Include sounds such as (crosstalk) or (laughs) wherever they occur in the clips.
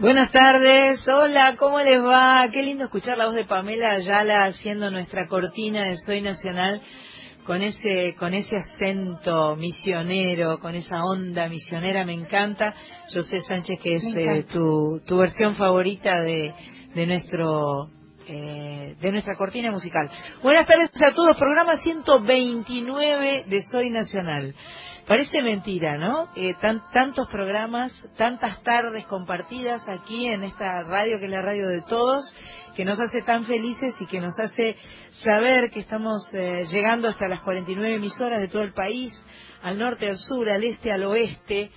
Buenas tardes, hola, ¿cómo les va? Qué lindo escuchar la voz de Pamela Ayala haciendo nuestra cortina de Soy Nacional con ese con ese acento misionero, con esa onda misionera, me encanta. José Sánchez, que es eh, tu, tu versión favorita de, de nuestro eh, de nuestra cortina musical. Buenas tardes a todos, programa 129 de Soy Nacional. Parece mentira, ¿no? Eh, tan, tantos programas, tantas tardes compartidas aquí en esta radio que es la radio de todos, que nos hace tan felices y que nos hace saber que estamos eh, llegando hasta las 49 emisoras de todo el país, al norte, al sur, al este, al oeste,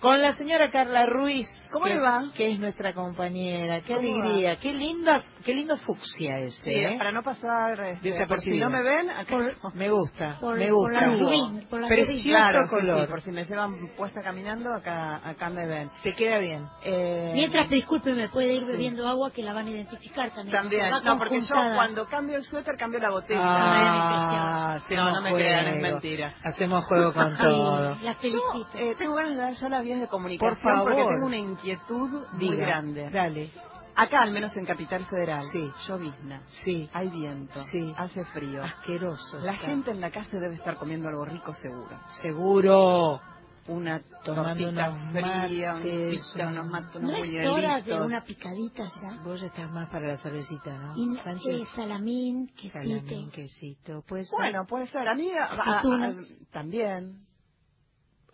con la señora Carla Ruiz. ¿Cómo que, le va? Que es nuestra compañera. Qué ¿Cómo alegría. Qué linda, qué lindo fucsia ese. Sí, ¿eh? para no pasar este, por si no me ven, acá Me gusta, Por- me por gusta. la rubí, por la Precioso Claro, sí, color. sí, por si me llevan puesta caminando, acá acá me ven. Te queda bien. Eh, Mientras, disculpe, me puede ir Sí. bebiendo agua que la van a identificar también. También, Va no, porque yo conjuntada. cuando cambio el suéter cambio la botella. Ah, No, no me hacemos crean, es juego. mentira. Hacemos juego con (laughs) todo. La felicito. Eh, tengo ganas de dar ya las vías de comunicación Por favor. porque tengo una inquietud muy Diga, grande. Dale. Acá, al menos en Capital Federal, Sí. llovizna, Sí. hay viento, Sí. hace frío. Asqueroso. La está. gente en la casa debe estar comiendo algo rico seguro. Seguro. Una Tomando tortita unos fría, mates, unos pita, unos ¿No es hora de una picadita ya? Vos ya estás más para la cervecita, ¿no? Y eh, salamín, quesito. Salamín, quesito. Puede ser. Bueno, puede ser. A mí a- a- Aceitunas. a- también.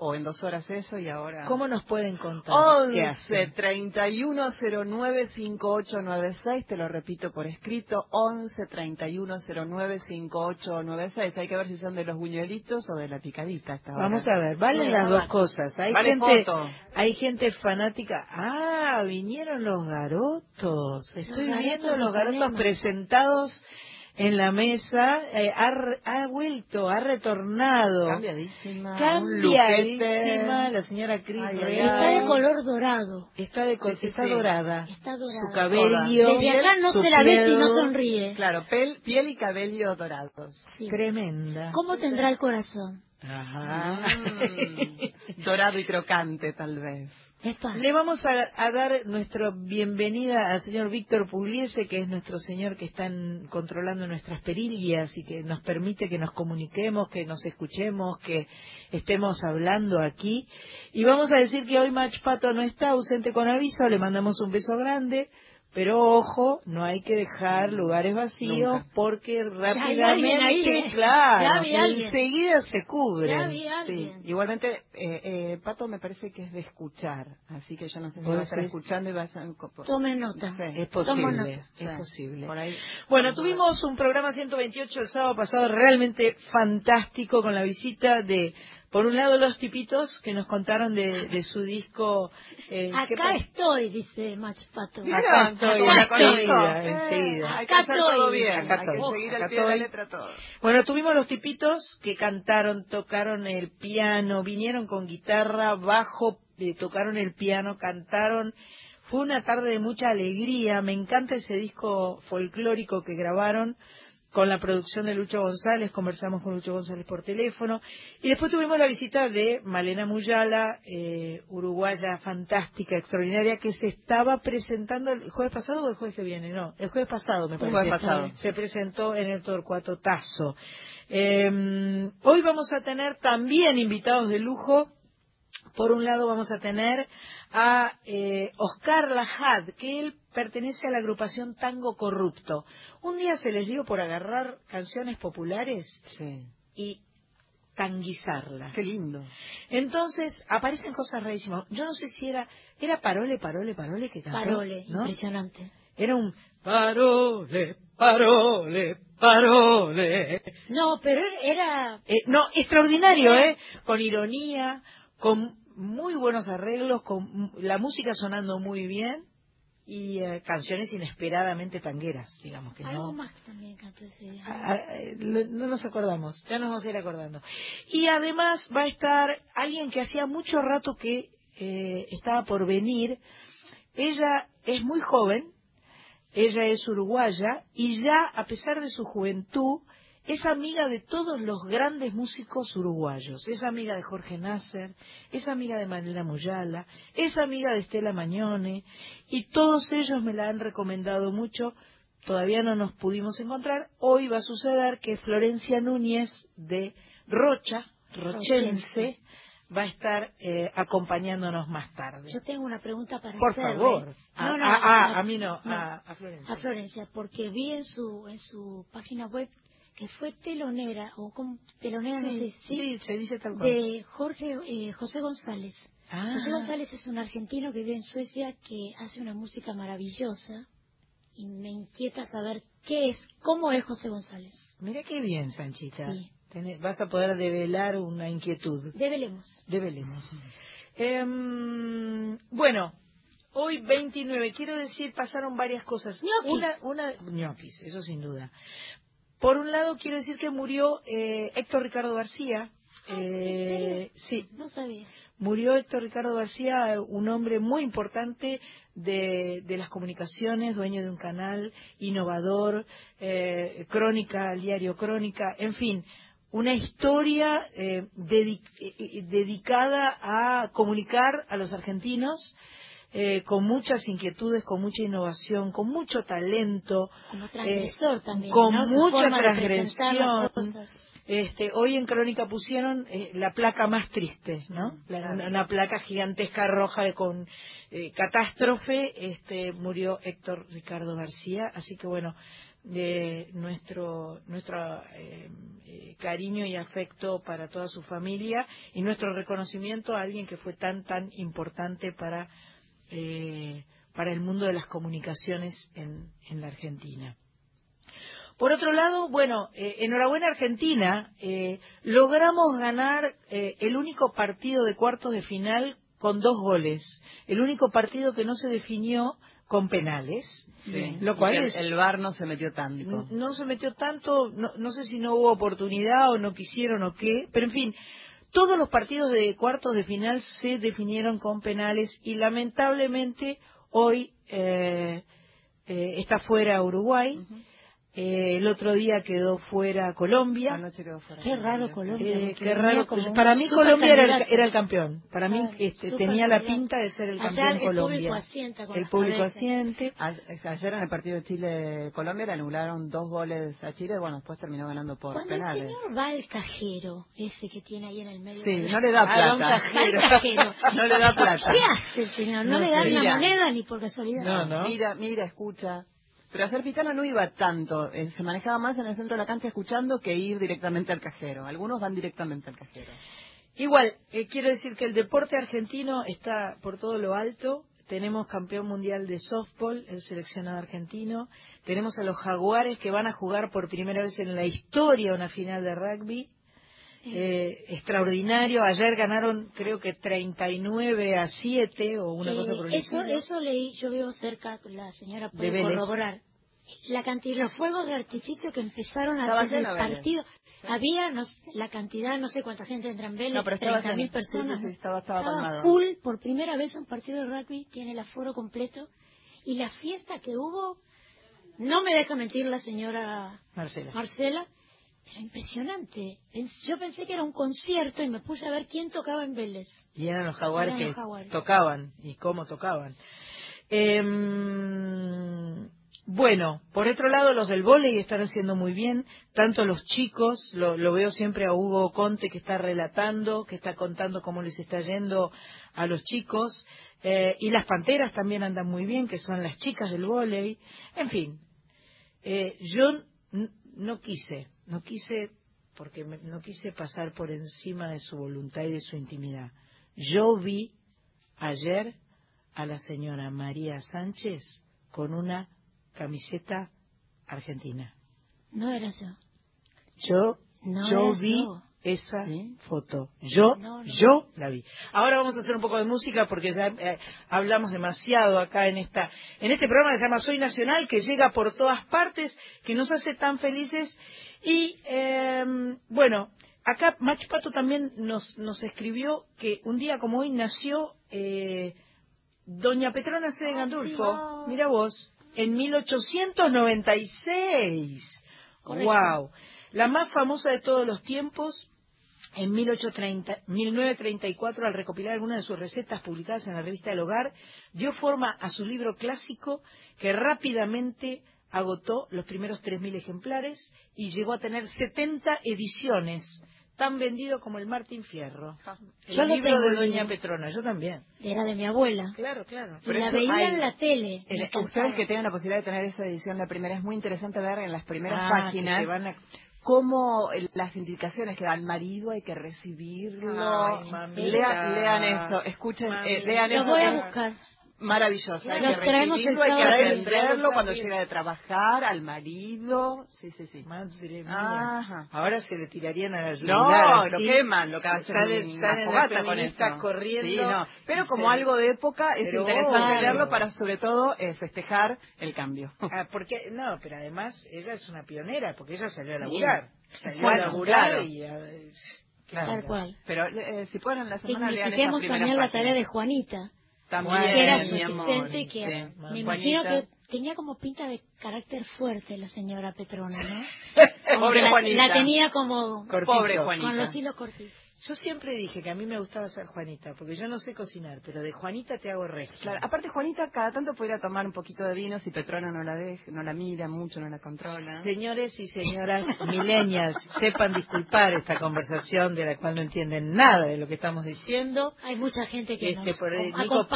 O en dos horas eso y ahora... ¿Cómo nos pueden contar? ¿Qué 11 hacen? 31 09 5896, te lo repito por escrito, 11 31 09 5896. Hay que ver si son de los buñuelitos o de la picadita hasta ahora. Vamos a ver, valen Sí, las dos cosas. Hay Vale gente, foto. hay gente fanática. Ah, vinieron los garotos. Estoy garotos viendo los garotos presentados en la mesa. Eh, ha, ha vuelto, ha retornado. Cambiadísima. Cambiadísima la señora Cris. Está de color dorado. Está, de Sí, sí, está sí. dorada. Está dorada. Su cabello. Desde acá no su se la ve si no piel, sonríe. Claro, pel- piel y cabello dorados. Sí. Tremenda. ¿Cómo tendrá el corazón? Ajá. Mm, (laughs) dorado y crocante, tal vez. Le vamos a, dar nuestra bienvenida al señor Víctor Pugliese, que es nuestro señor que está controlando nuestras perillas y que nos permite que nos comuniquemos, que nos escuchemos, que estemos hablando aquí. Y vamos a decir que hoy Mach Pato no está ausente con aviso, le mandamos un beso grande. Pero ojo, no hay que dejar lugares vacíos Nunca. porque ahí, rápidamente, ¿eh? claro, enseguida se cubre. Ya vi a Sí, igualmente, eh, eh, Pato me parece que es de escuchar, así que yo no sé si ¿Vos va a estar escuchando y va a ser... Tome nota. Sí. Es posible, nota. es Sí, posible. Por ahí. Bueno, tuvimos un programa 128 el sábado pasado realmente fantástico con la visita de, por un lado, los tipitos que nos contaron de, de su disco. eh, ¿qué Acá estoy, dice Macho Pato. Mira, Acá estoy, ¿la acá enseguida, Eh, enseguida. Acá estoy. bien, Acá estoy. Bueno, tuvimos los tipitos que cantaron, tocaron el piano, vinieron con guitarra, bajo, eh, tocaron el piano, cantaron. Fue una tarde de mucha alegría. Me encanta ese disco folclórico que grabaron con la producción de Lucho González. Conversamos con Lucho González por teléfono. Y después tuvimos la visita de Malena Muyala, eh, uruguaya fantástica, extraordinaria, que se estaba presentando el jueves pasado o el jueves que viene. No, el jueves pasado me El parece jueves pasado. se presentó en el Torcuato Tazo. Eh, hoy vamos a tener también invitados de lujo. Por un lado vamos a tener a eh, Oscar Lajad, que él pertenece a la agrupación Tango Corrupto. Un día se les dio por agarrar canciones populares Sí. y tanguizarlas. Qué lindo. Entonces aparecen cosas rarísimas. Yo no sé si era era Parole, Parole, Parole que cantó. Parole, ¿no? impresionante. Era un Parole, Parole, Parole. No, pero era Eh, no, extraordinario, ¿eh? Con ironía, con muy buenos arreglos, con la música sonando muy bien y eh, canciones inesperadamente tangueras, digamos que algo no. más también cantó ese día. Ah, eh, lo- no nos acordamos, ya nos vamos a ir acordando. Y además va a estar alguien que hacía mucho rato que eh, estaba por venir. Ella es muy joven, ella es uruguaya y ya, a pesar de su juventud, es amiga de todos los grandes músicos uruguayos. Es amiga de Jorge Nasser, es amiga de Manela Muyala, es amiga de Estela Mañone y todos ellos me la han recomendado mucho. Todavía no nos pudimos encontrar. Hoy va a suceder que Florencia Núñez de Rocha, Rochense, va a estar eh, acompañándonos más tarde. Yo tengo una pregunta para Por hacerle. favor. A, No, no, a- a- no, a mí no, A, a Florencia. a Florencia, porque vi en su en su página web que fue telonera o como telonera no sé, Sí, ¿sí? sí, se dice tal cual. de Jorge eh, José González. Ah. José González es un argentino que vive en Suecia que hace una música maravillosa y me inquieta saber qué es, cómo es José González. Mira qué bien, Sanchita. Sí. Tenés- vas a poder develar una inquietud. Develemos. Develemos. Em, bueno, hoy 29, quiero decir, pasaron varias cosas. Ñoquis. Una, una, ñoquis, eso sin duda. Por un lado, quiero decir que murió eh, Héctor Ricardo García. Ah, ¿sí? ¿En Eh, sí, No sabía. Murió Héctor Ricardo García, un hombre muy importante de, de las comunicaciones, dueño de un canal, innovador, eh, crónica, el diario Crónica, en fin, una historia eh, dedi- eh, eh, dedicada a comunicar a los argentinos eh, con muchas inquietudes, con mucha innovación, con mucho talento, Como transgresor eh, también. con mucha de transgresión. Este, hoy en Crónica pusieron eh, la placa más triste, ¿no? La- una, una placa gigantesca roja de- con eh, catástrofe. Este, murió Héctor Ricardo García, así que bueno, eh, nuestro nuestro eh, cariño y afecto para toda su familia y nuestro reconocimiento a alguien que fue tan tan importante para eh, para el mundo de las comunicaciones en, en la Argentina. Por otro lado, bueno, eh, enhorabuena Argentina, eh, logramos ganar eh, el único partido de cuartos de final con dos goles, el único partido que no se definió con penales, Sí. lo cual es- el, el VAR no se metió tanto. no, no se metió tanto, no, no sé si no hubo oportunidad o no quisieron o qué, pero en fin, todos los partidos de cuartos de final se definieron con penales y lamentablemente hoy eh, eh, está fuera Uruguay. Eh, el otro día quedó fuera Colombia. Anoche quedó fuera. Qué raro Colombia. Eh, qué raro. Para mí Colombia era el, era el campeón. Para mí este, tenía la pinta de ser el Allá campeón público Colombia. asienta con El público asiente. Ayer en el partido de Chile-Colombia le anularon dos goles a Chile, bueno, después terminó ganando por Cuando penales. el señor va al cajero, ese que tiene ahí en el medio. Sí, de no le da plata. cajero. (laughs) No le da plata. ¿Qué hace el señor? No, No le dan sé. una moneda ni por casualidad. No, no. Mira, mira, escucha. Pero ayer Pitana no iba tanto, eh, se manejaba más en el centro de la cancha escuchando que ir directamente al cajero. Algunos van directamente al cajero. Igual, eh, quiero decir que el deporte argentino está por todo lo alto. Tenemos campeón mundial de softball, el seleccionado argentino. Tenemos a los jaguares que van a jugar por primera vez en la historia una final de rugby. Eh, extraordinario. Ayer ganaron, creo que 39 a 7 o una Eh, cosa por el eso, estilo. eso leí, yo veo cerca, la señora De puede Vélez. corroborar. La cantidad, los fuegos de artificio que empezaron Estaba del lleno Vélez. partido, había no sé, la cantidad, no sé cuánta gente entra en Vélez, No, pero estaba 30.000 lleno. personas. Sí, sí, sí, estaba- estaba colmado. full, por primera vez un partido de rugby tiene el aforo completo y la fiesta que hubo, no me deja mentir la señora Marcela. Marcela, era impresionante. Yo pensé que era un concierto y me puse a ver quién tocaba en Vélez. Y eran los jaguares Eran que jaguares. tocaban y cómo tocaban. Em, bueno, por otro lado, los del vóley están haciendo muy bien, tanto los chicos, lo, lo veo siempre a Hugo Conte que está relatando, que está contando cómo les está yendo a los chicos, eh, y las panteras también andan muy bien, que son las chicas del vóley. En fin, eh, yo no quise, no quise, porque me- no quise pasar por encima de su voluntad y de su intimidad. Yo vi ayer a la señora María Sánchez con una camiseta argentina. No era yo. Yo, No yo vi yo. esa ¿Sí? foto. Yo, No, no. yo la vi. Ahora vamos a hacer un poco de música porque ya eh, hablamos demasiado acá en esta, en este programa que se llama Soy Nacional, que llega por todas partes, que nos hace tan felices. Y eh, bueno, Acá Mach Pato también nos, nos escribió que un día como hoy nació eh, Doña Petrona C. de Gandulfo. Mira vos, en 1896. Correcto. ¡Wow! La más famosa de todos los tiempos, en 1830 1934, al recopilar algunas de sus recetas publicadas en la revista El Hogar, dio forma a su libro clásico que rápidamente agotó los primeros 3.000 ejemplares y llegó a tener 70 ediciones, tan vendido como el Martín Fierro. El Yo lo libro tengo de Doña. Petrona, yo también. Era de mi abuela. Claro, claro. Y la veía en la tele. El- ustedes que tengan la posibilidad de tener esa edición, la primera, es muy interesante ver en las primeras Ah, páginas que se van a- cómo el- las indicaciones que da al marido hay que recibirlo. Ay. Lean, lean eso, escuchen, eh, lean Los eso. voy a buscar. Maravilloso. Hay que traemos el hay que sábado. atenderlo cuando Sí. llega de trabajar, al marido. Sí, sí, sí. Madre mía. Ajá. Ahora se le tirarían a la No, lo queman, lo que hacen Salen- en la las fogata con eso. corriendo. Sí, no. Pero como se- algo de época es Pero interesante leerlo para sobre todo eh, festejar el cambio. Ah, porque, no, pero además ella es una pionera, porque ella salió a Sí. laburar. Salió Bueno, a laburar claro. y... a- Tal cual. Pero eh, si pueden en la semana lean esas primeras también la páginas. tarea de Juanita, También, que era su mi amor. que Sí. me imagino que tenía como pinta de carácter fuerte la señora Petrona, ¿no? (laughs) Como Pobre la, Juanita. la tenía como Cortito. Pobre Juanita. con los hilos cortitos. Yo siempre dije que a mí me gustaba ser Juanita, porque yo no sé cocinar, pero de Juanita te hago regia. Claro, aparte Juanita cada tanto pudiera tomar un poquito de vino si Petrona no la deja, no la mira mucho, no la controla. Señores y señoras milenias, sepan disculpar esta conversación de la cual no entienden nada de lo que estamos diciendo. Hay mucha gente que Este, nos por.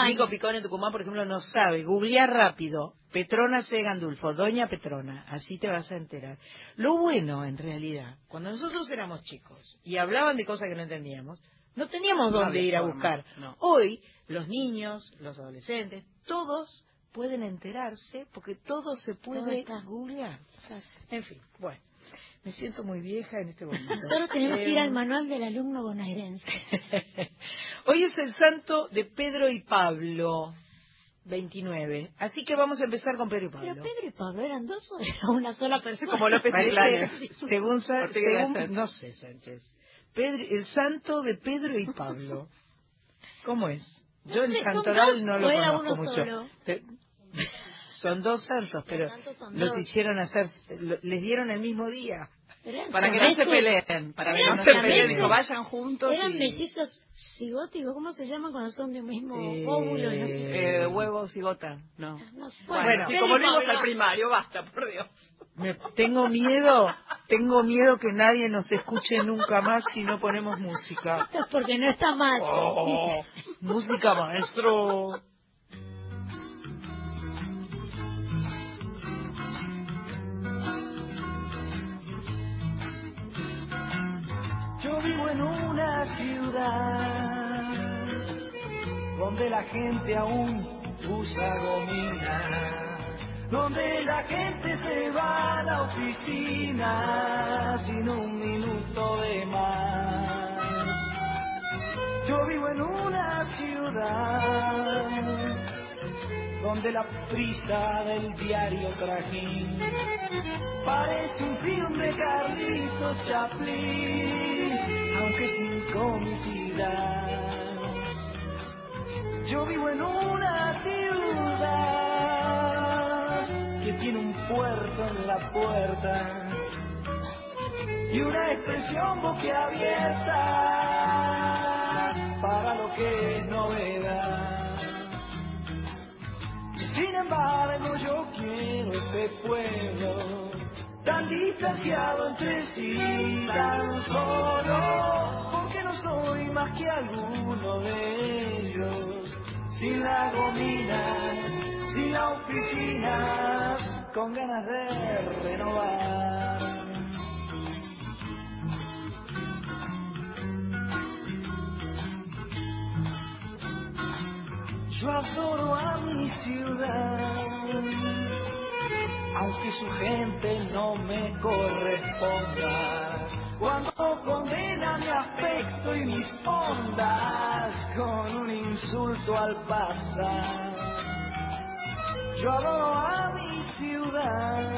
Nico Picón en Tucumán, por ejemplo, no sabe. Googlear rápido. Petrona C. Gandulfo, Doña Petrona. Así te vas a enterar. Lo bueno, en realidad, cuando nosotros éramos chicos y hablaban de cosas que no entendíamos, no teníamos No dónde ir a buscar. no. Hoy, los niños, los adolescentes, todos pueden enterarse porque todo se puede googlear. En fin, bueno. Me siento muy vieja en este momento. Nosotros tenemos que ir Eh, al manual del alumno bonaerense. (laughs) Hoy es el santo de Pedro y Pablo, 29. Así que vamos a empezar con Pedro y Pablo. Pero Pedro y Pablo eran dos o era una sola persona. como López Iglesias. según, según- no sé, Sánchez. Pedro- el santo de Pedro y Pablo. ¿Cómo es? Yo No el sé, ¿son santoral no lo conozco uno mucho. Te- (laughs) Son dos santos, pero santos los dos. hicieron hacer, les dieron el mismo día. Eran Para que no se peleen, para que no se peleen, dijo, vayan juntos Eran y... mellizos cigóticos, ¿cómo se llaman cuando son de un mismo Eh, óvulo? No sé. Eh, huevos y gota, no. No sé. Bueno, sí, Pedro como Pablo. al primario, basta, por Dios. Me- tengo miedo, tengo miedo que nadie nos escuche nunca más si no ponemos música. Esto es porque no está mal. Oh, música maestro. Yo vivo en una ciudad donde la gente aún usa gomina, donde la gente se va a la oficina sin un minuto de más. Yo vivo en una ciudad donde la prisa del diario trajín parece un film de Carlitos Chaplin, aunque sin comicidad. Yo vivo en una ciudad que tiene un puerto en la puerta y una expresión boquiabierta para lo que es novedad. Sin embargo, yo quiero este pueblo tan distanciado entre sí, tan solo, porque no soy más que alguno de ellos. Sin la gomina, sin la oficina, con ganas de renovar. Yo adoro a mi ciudad, aunque su gente no me corresponda. Cuando condena mi aspecto y mis ondas con un insulto al pasar. Yo adoro a mi ciudad,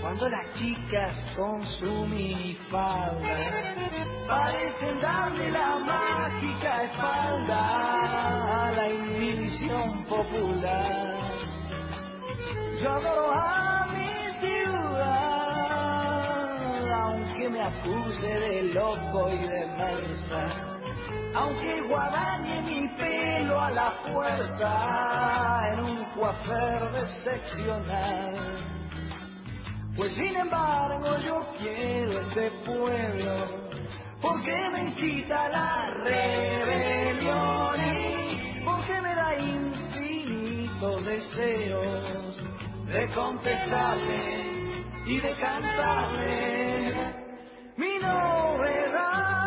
Cuando las chicas con su minifalda parecen darle la mágica espalda a la inhibición popular. Adoro a mi ciudad, aunque me acuse de loco y de mensa aunque guadañe mi pelo a la fuerza en un coafer decepcional. Pues sin embargo yo quiero este pueblo, porque me incita la rebelión y porque me da infinitos deseos de contestarle y de cantarle mi novedad.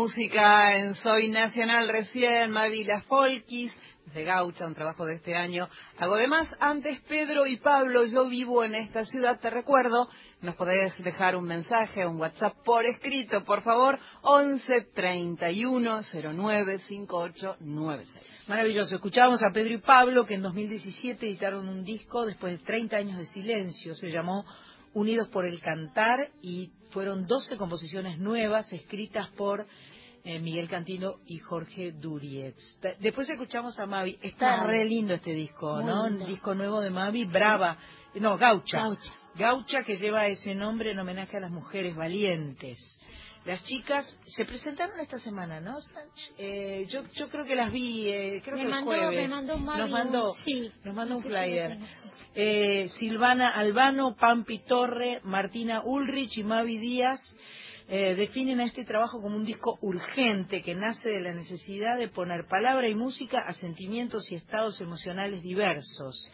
Música en Soy Nacional recién, Mavi Las Folkis, de Gaucha, un trabajo de este año. Hago de más, antes Pedro y Pablo, yo vivo en esta ciudad, te recuerdo, nos podés dejar un mensaje, un WhatsApp por escrito, por favor, 11 31 09 5896. Maravilloso, escuchábamos a Pedro y Pablo que en 2017 editaron un disco después de 30 años de silencio, se llamó Unidos por el Cantar y fueron 12 composiciones nuevas escritas por eh, Miguel Cantino y Jorge Durietz. Después escuchamos a Mavi. Está re lindo este disco, ¿no? Un disco nuevo de Mavi, Brava. No, Gaucha. Gaucha. Gaucha que lleva ese nombre en homenaje a las mujeres valientes. Las chicas se presentaron esta semana, ¿no? Eh, yo yo creo que las vi, eh, creo Me que el mandó- jueves. me mandó un nos Mavi, mandó, un- sí. nos mandó un flyer. Eh, Silvana Albano, Pampi Torre, Martina Ulrich y Mavi Díaz eh, definen a este trabajo como un disco urgente que nace de la necesidad de poner palabra y música a sentimientos y estados emocionales diversos.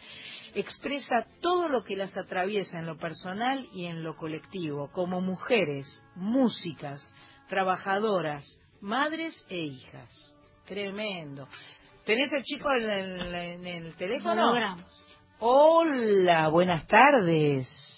Expresa todo lo que las atraviesa en lo personal y en lo colectivo, como mujeres, músicas, trabajadoras, madres e hijas. Tremendo. ¿Tenés el chico en el, en el teléfono? logramos. Hola, buenas tardes.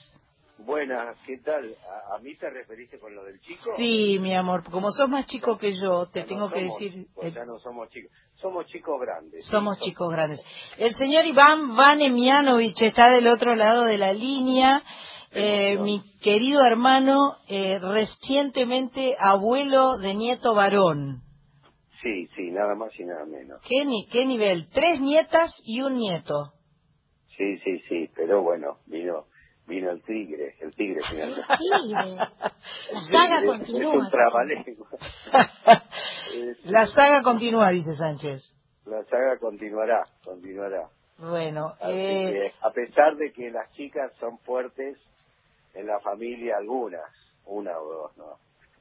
Buenas, ¿qué tal? ¿A, a mí te referiste con lo del chico? Sí, mi amor, como sos más chico que yo, te Ya no tengo que decir, pues ya no somos chicos. Somos chicos grandes. somos so- chicos grandes. El señor Iván Vanemianovich está del otro lado de la línea. Eh, mi querido hermano, eh, recientemente abuelo de nieto varón. Sí, sí, nada más y nada menos. ¿Qué, ni- ¿Qué nivel? Tres nietas y un nieto. Sí, sí, sí, pero bueno, vino vino el tigre, el tigre finalmente. Tigre. (laughs) La saga continúa. Es un trabalengua. (laughs) Es- La saga continúa, dice Sánchez. la saga continuará, continuará. Bueno, eh, que, a pesar de que las chicas son fuertes en la familia, algunas, una o dos, ¿no?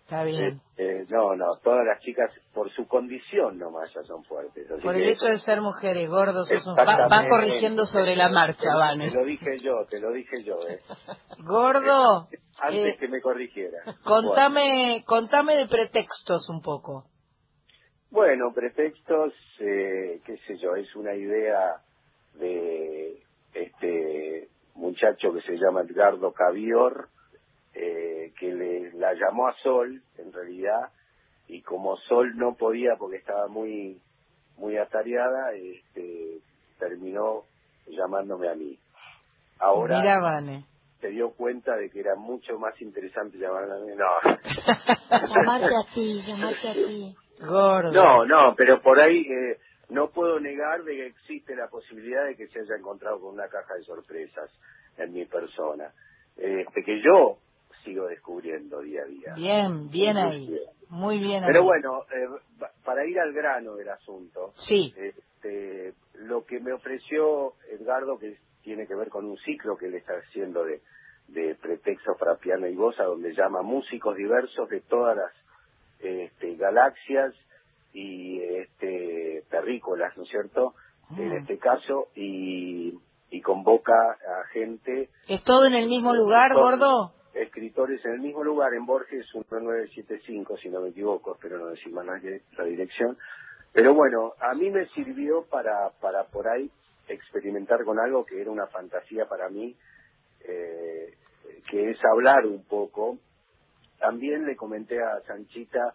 Está bien. Eh, eh, no, no, todas las chicas por su condición nomás ya son fuertes. así Por el hecho de ser mujeres, gordos, un Va, va corrigiendo sobre la marcha, Te Vane. lo dije yo, te lo dije yo, ¿eh? Gordo, Antes eh, que me corrigiera. contame, contame de pretextos un poco. Bueno, pretextos, eh, qué sé yo, es una idea de este muchacho que se llama Edgardo Cavior, eh, que le, la llamó a Sol, en realidad, y como Sol no podía porque estaba muy muy atareada, este, terminó llamándome a mí. Ahora Mira, Vane. se dio cuenta de que era mucho más interesante llamarme a mí. No, (laughs) Llamarte a ti, llamarte a ti. Gordo. no, no, pero por ahí eh, no puedo negar de que existe la posibilidad de que se haya encontrado con una caja de sorpresas en mi persona, este, que yo sigo descubriendo día a día. Bien, bien ahí. Muy bien ahí. Pero bueno, eh, pa- para ir al grano del asunto, Sí, este, lo que me ofreció Edgardo, que tiene que ver con un ciclo que él está haciendo de, de pretextos para piano y voz, a donde llama músicos diversos de todas las este, galaxias y este, terrícolas, ¿no es cierto? En Mm. este caso, y, y convoca a gente ¿es todo en el mismo lugar, Todo. gordo? Escritores en el mismo lugar, en Borges 1975, si no me equivoco, espero no decir la la dirección. Pero bueno, a mí me sirvió para, para por ahí experimentar con algo que era una fantasía para mí, eh, que es hablar un poco. También le comenté a Sanchita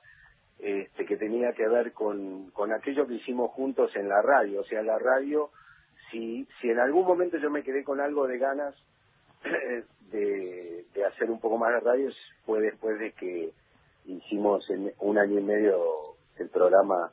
este, que tenía que ver con, con aquello que hicimos juntos en la radio. O sea, la radio, si, si en algún momento yo me quedé con algo de ganas (coughs) de, de hacer un poco más de radio fue después de que hicimos en un año y medio el programa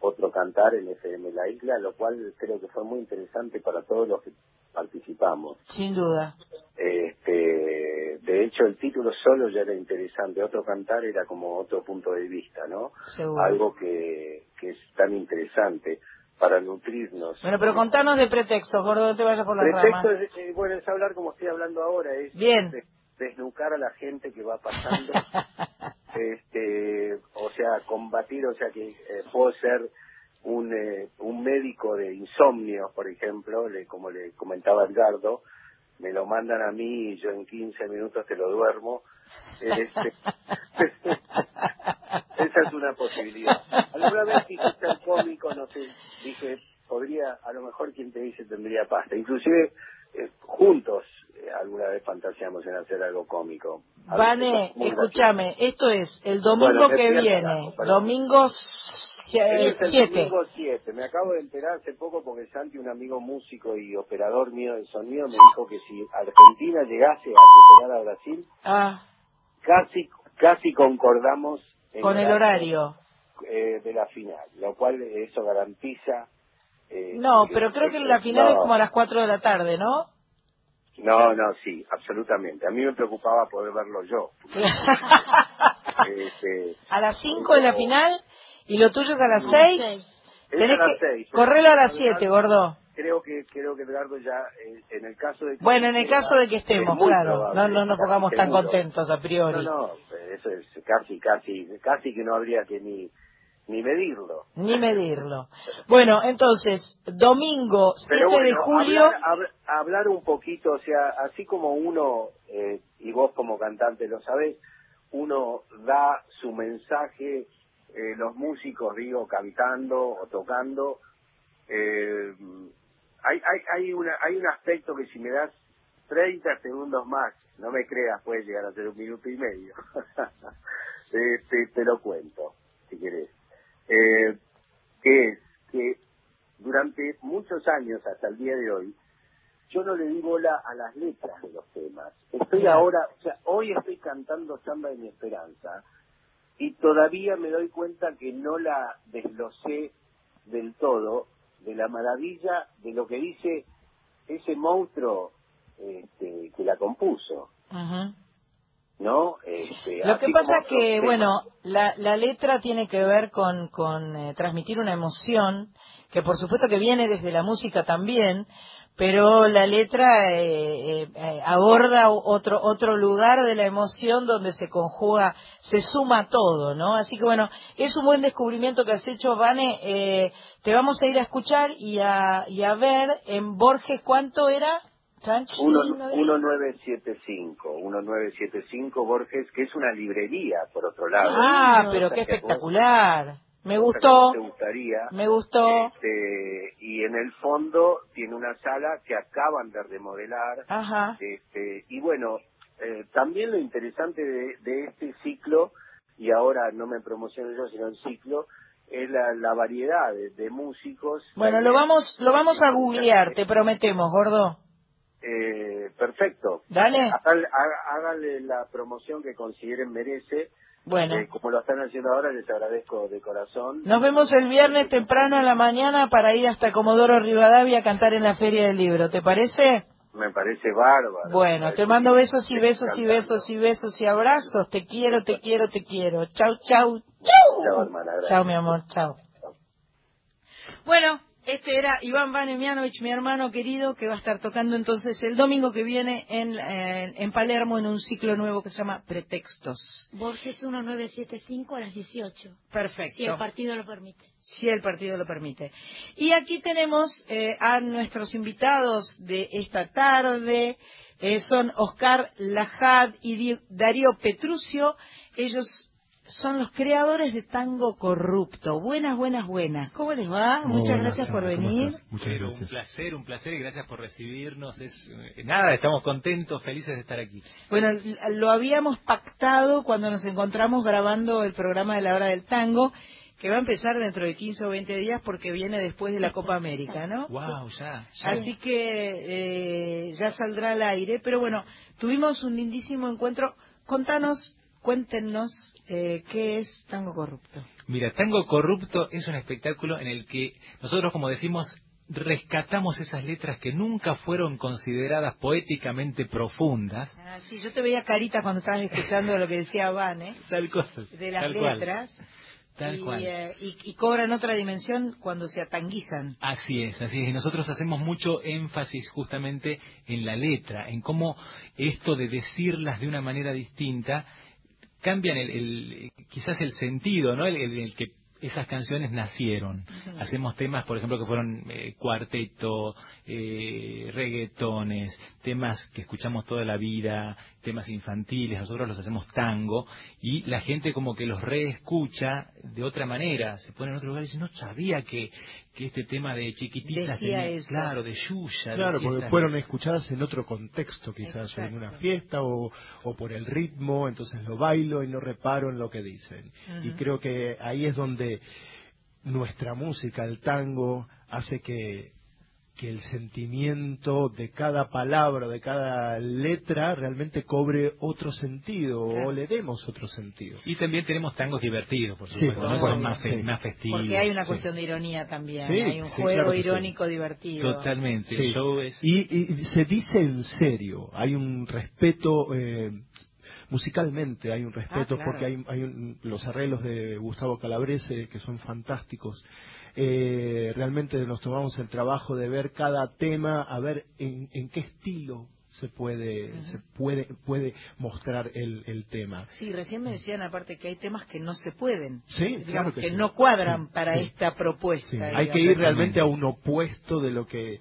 Otro Cantar en FM La Isla, lo cual creo que fue muy interesante para todos los que participamos. Sin duda. Este, de hecho, el título solo ya era interesante. Otro Cantar era como otro punto de vista, ¿no? Seguro. Algo que, que es tan interesante para nutrirnos. Bueno, pero contanos de pretextos, gordo, no te vayas por las Pretexto ramas. es, eh, bueno, es hablar como estoy hablando ahora, es Bien. des- desnucar a la gente que va pasando, (laughs) este, o sea, combatir, o sea, que eh, puedo ser un, eh, un médico de insomnio, por ejemplo, le, como le comentaba Edgardo, me lo mandan a mí y yo en 15 minutos te lo duermo. Este, (laughs) (laughs) esa es una posibilidad. Alguna vez quise ser cómico, no sé, dije, podría, a lo mejor quien te dice tendría pasta. Inclusive eh, juntos eh, alguna vez fantaseamos en hacer algo cómico. A Vane, escúchame, esto es el domingo Bueno, que viene, domingo Es el 7. domingo 7. Me acabo de enterar hace poco porque Santi, un amigo músico y operador mío de sonido, me dijo que si Argentina llegase a superar a Brasil, Ah, casi casi concordamos en con el horario. Eh, de la final, lo cual eso garantiza. eh, No, pero creo que la final es no, como a las 4 de la tarde, ¿no? No, no, sí, absolutamente. A mí me preocupaba poder verlo yo. (laughs) Este, A las 5 de la final y lo tuyo es a las 6. es Tenés a las que seis. correrlo a las 7, gordo. Creo que creo que Edgardo ya, eh, en el caso de que... Bueno, en el caso de que estemos, es claro. probable, No, no nos pongamos tan seguro. contentos a No, priori. no, eso es casi, casi, casi que no habría que ni, ni medirlo. Ni medirlo. Bueno, entonces, domingo 7 Pero bueno, de julio. hablar, hab- hablar un poquito, o sea, así como uno, eh, y vos como cantante lo sabés, uno da su mensaje, eh, los músicos, digo, cantando o tocando, eh, hay, hay, hay, una, hay un aspecto que si me das 30 segundos más, no me creas, puede llegar a ser un minuto y medio. (laughs) Eh, te, te lo cuento, si querés. Eh, que es que durante muchos años, hasta el día de hoy, yo no le di bola a las letras de los temas. Estoy ahora, o sea, hoy estoy cantando Samba de mi Esperanza y todavía me doy cuenta que no la desglosé del todo de la maravilla de lo que dice ese monstruo este, que la compuso. ¿No? Este, Lo que pasa que, bueno, la, la letra tiene que ver con, con eh, transmitir una emoción, que por supuesto que viene desde la música también, pero la letra eh, eh, eh, aborda otro otro lugar de la emoción donde se conjuga, se suma todo, ¿no? Así que bueno, es un buen descubrimiento que has hecho, Vane. Eh, te vamos a ir a escuchar y a, y a ver en Borges, ¿cuánto era? Tranqui, Uno- ¿no? 1975, 1975 Borges, que es una librería, por otro lado. Ah, pero qué vos- espectacular. Me gustó. te gustaría. Me gustó. Este, y en el fondo tiene una sala que acaban de remodelar. Ajá. Este, y bueno, eh, también lo interesante de, de este ciclo, y ahora no me promociono yo, sino el ciclo, es la, la variedad de, de músicos. Bueno, lo vamos, lo vamos a googlear, te prometemos, gordo. Eh, perfecto. Dale. Háganle, haga- háganle la promoción que consideren merece. Bueno, Eh, como lo están haciendo ahora, les agradezco de corazón. nos vemos el viernes temprano a la mañana para ir hasta Comodoro Rivadavia a cantar en la Feria del Libro, ¿te parece? Me parece bárbaro. Bueno, te mando besos y besos y besos y besos y abrazos. Te quiero, te quiero, te quiero. Chau, chau, Chao, chau. hermana, gracias. Chau, mi amor, chau. Bueno, este era Iván Vanemianovich, mi hermano querido, que va a estar tocando entonces el domingo que viene en, eh, en Palermo en un ciclo nuevo que se llama Pretextos. Borges 1975 a las 18. Perfecto. Si el partido lo permite. si el partido lo permite. Y aquí tenemos eh, a nuestros invitados de esta tarde. Eh, son Oscar Lajad y Darío Petrucio. Ellos son los creadores de Tango Corrupto. Buenas, buenas, buenas. ¿Cómo les va? Muchas gracias por ¿cómo venir. Muchas gracias. Un placer, un placer y gracias por recibirnos. Es eh, nada, estamos contentos, felices de estar aquí. Bueno, lo habíamos pactado cuando nos encontramos grabando el programa de la hora del tango, que va a empezar dentro de 15 o 20 días porque viene después de la Copa América, ¿no? (laughs) Wow, ya, ya. Así que eh, ya saldrá al aire. Pero bueno, tuvimos un lindísimo encuentro. Contanos, cuéntenos eh, qué es Tango Corrupto. Mira, Tango Corrupto es un espectáculo en el que nosotros, como decimos, rescatamos esas letras que nunca fueron consideradas poéticamente profundas. Ah, sí, yo te veía carita cuando estabas escuchando lo que decía Van, ¿eh? (laughs) Tal cual. de las tal cual, letras. Tal y, cual. eh, y, y cobran otra dimensión cuando se atanguizan. Así es, así es. Y nosotros hacemos mucho énfasis justamente en la letra, en cómo esto de decirlas de una manera distinta cambian el, el- quizás el sentido, ¿no? El, que esas canciones nacieron. Hacemos temas, por ejemplo, que fueron eh, cuarteto, eh, reggaetones, temas que escuchamos toda la vida, temas infantiles, nosotros los hacemos tango y la gente como que los reescucha de otra manera, se pone en otro lugar y dice, no sabía que, que este tema de chiquititas, eso. claro, de Yuya, Claro, porque fueron escuchadas en otro contexto, quizás Exacto. en una fiesta o, o por el ritmo, entonces lo bailo y no reparo en lo que dicen. Y creo que ahí es donde nuestra música, el tango, hace que, que el sentimiento de cada palabra, de cada letra, realmente cobre otro sentido Claro. o le demos otro sentido. Y también tenemos tangos divertidos, por Sí, supuesto, por ¿no? supuesto, son más, fe- sí. más festivos. Porque hay una sí. cuestión de ironía también. Sí, hay un sí, juego claro sí. irónico divertido. Totalmente. Sí. El show es... Y, y se dice en serio, hay un respeto, eh, musicalmente hay un respeto Ah, claro. porque hay, hay un- los arreglos de Gustavo Calabrese que son fantásticos. Eh, realmente nos tomamos el trabajo de ver cada tema, a ver en, en qué estilo se puede se puede puede mostrar el, el tema. Sí, recién me decían aparte que hay temas que no se pueden. Sí, digamos, claro que que, sí. no cuadran Sí, para sí. esta propuesta. Sí, hay que ir realmente a un opuesto de lo que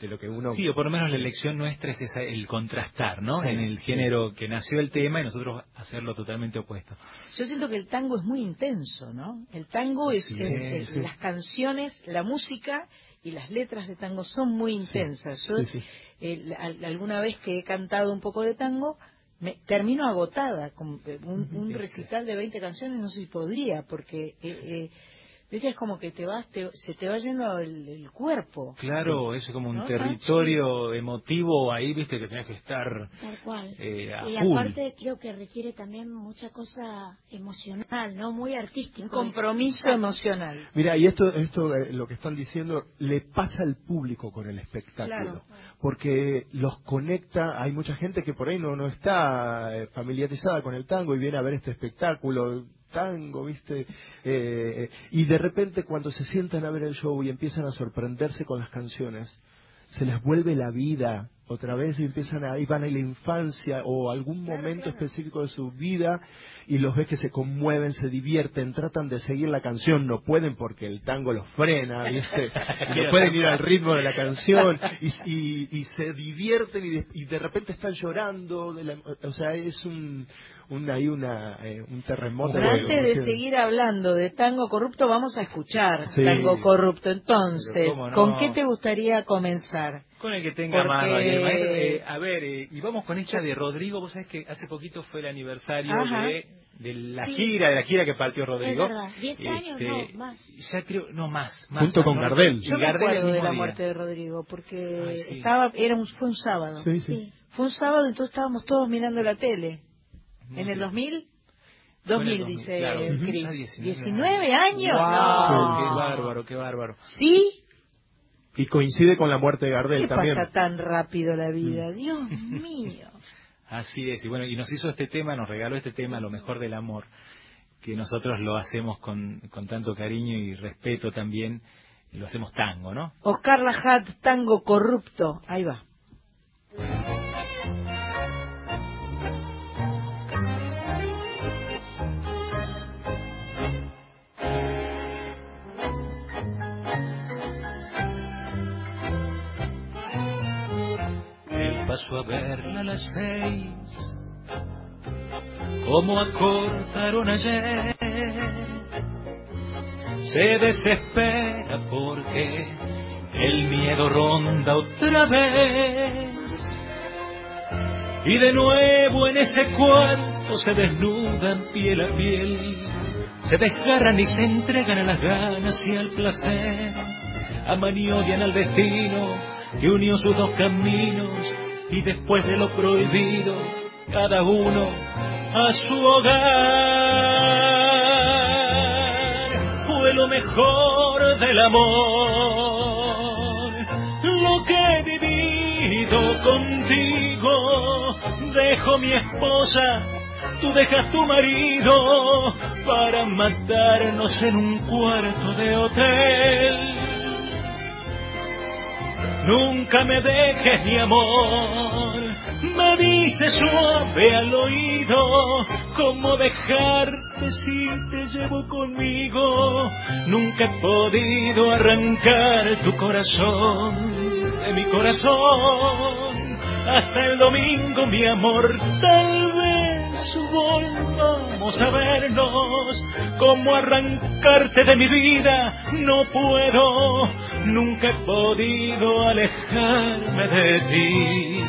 de lo que uno Sí, o por lo menos la elección nuestra es esa, el contrastar, ¿no? Sí, en el sí. género que nació el tema y nosotros hacerlo totalmente opuesto. Yo siento que el tango es muy intenso, ¿no? El tango es, Sí, es- es- sí. las canciones, la música y las letras de tango son muy intensas. Yo sí, sí. eh, al- alguna vez que he cantado un poco de tango me termino agotada con eh, un, un Este. recital de 20 canciones no sé si podría porque eh, eh, viste es como que te vas te- se te va yendo el, el cuerpo Claro, es como un ¿No? territorio emotivo ahí, viste, que tenés que estar Tal cual. eh, a y full. aparte creo que requiere también mucha cosa emocional, ¿no? Muy artística. un compromiso emocional Mira, y esto, esto eh, lo que están diciendo, le pasa al público con el espectáculo. Claro. Porque los conecta, hay mucha gente que por ahí no, no está eh, familiarizada con el tango y viene a ver este espectáculo, tango, ¿viste? Eh, y de repente cuando se sientan a ver el show y empiezan a sorprenderse con las canciones, se les vuelve la vida otra vez y empiezan a, ahí van a la infancia o algún momento específico de su vida y los ves que se conmueven, se divierten, tratan de seguir la canción, no pueden porque el tango los frena, ¿viste? Y (laughs) no pueden ir al ritmo de la canción y, y- y se divierten y de, y de repente están llorando, de la- o sea, es un, un ahí una, eh, un terremoto. Pero de antes de seguir hablando de tango corrupto, vamos a escuchar Sí. tango corrupto. Entonces, no. ¿con qué te gustaría comenzar? Con el que tenga más, Maestro. Eh, a ver, eh, y vamos con esta de Rodrigo. Vos sabés que hace poquito fue el aniversario Ajá. de, de la Sí. gira, de la gira que partió Rodrigo. Es verdad, 10 años, no, más. Ya creo, no más. más Junto con ¿no? Gardel. Yo me Gardel el acuerdo de la día. muerte de Rodrigo, porque Ay, sí. estaba, era un, fue un sábado. Sí, sí. Sí. Fue un sábado, entonces estábamos todos mirando la tele. ¿En el 2000? Fue en el 2000, 2000, dice claro. Ya 19 19 años. Wow, No. Qué bárbaro, qué bárbaro. ¿Sí? Y coincide con la muerte de Gardel ¿Qué también. pasa tan rápido la Mm. vida? Dios mío. (laughs) Así es, y bueno, y nos hizo este tema, nos regaló este tema, lo mejor del amor, que nosotros lo hacemos con, con tanto cariño y respeto también, lo hacemos tango, ¿no? Oscar Lajat, tango corrupto. Ahí va. Él pasó a verla a las seis, como acordaron ayer. Se desespera porque el miedo ronda otra vez. Y de nuevo en ese cuarto se desnudan piel a piel, se desgarran y se entregan a las ganas y al placer. Aman y odian al destino que unió sus dos caminos y después de lo prohibido, cada uno a su hogar. Fue lo mejor del amor, lo que he vivido contigo. Dejo mi esposa, tú dejas tu marido para matarnos en un cuarto de hotel. Nunca me dejes mi amor, me dice suave al oído, cómo dejarte si te llevo conmigo. Nunca he podido arrancar tu corazón de mi corazón. Hasta el domingo, mi amor, tal vez volvamos a vernos. Cómo arrancarte de mi vida, no puedo. Nunca he podido alejarme de ti.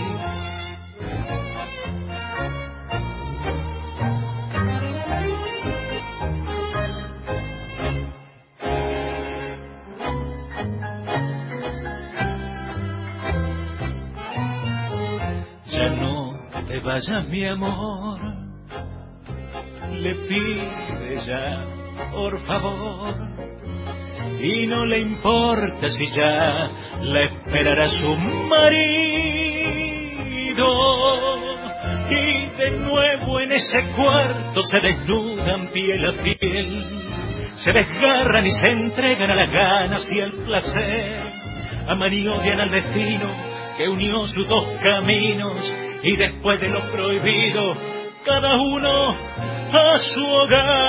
Ya no te vayas, mi amor. Le pide ya, por favor. Y no le importa si ya la esperará su marido. Y de nuevo en ese cuarto se desnudan piel a piel, se desgarran y se entregan a las ganas y al placer, amaniodean al destino que unió sus dos caminos y después de lo prohibido, cada uno a su hogar.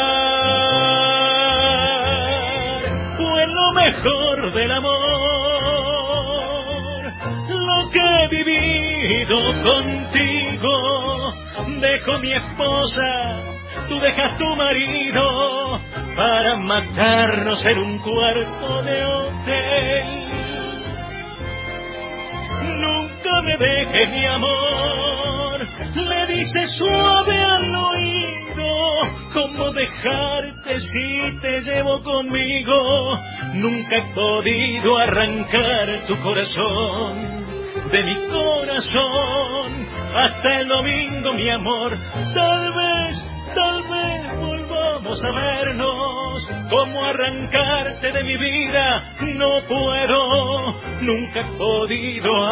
Fue lo mejor del amor, lo que he vivido contigo. Dejo mi esposa, tú dejas tu marido para matarnos en un cuarto de hotel. Nunca me dejes mi amor, le dice suave al oído, ¿cómo dejarte si te llevo conmigo? Nunca he podido arrancar tu corazón de mi corazón hasta el domingo, mi amor. Tal vez, tal vez volvamos a vernos. ¿Cómo arrancarte de mi vida? No puedo, nunca he podido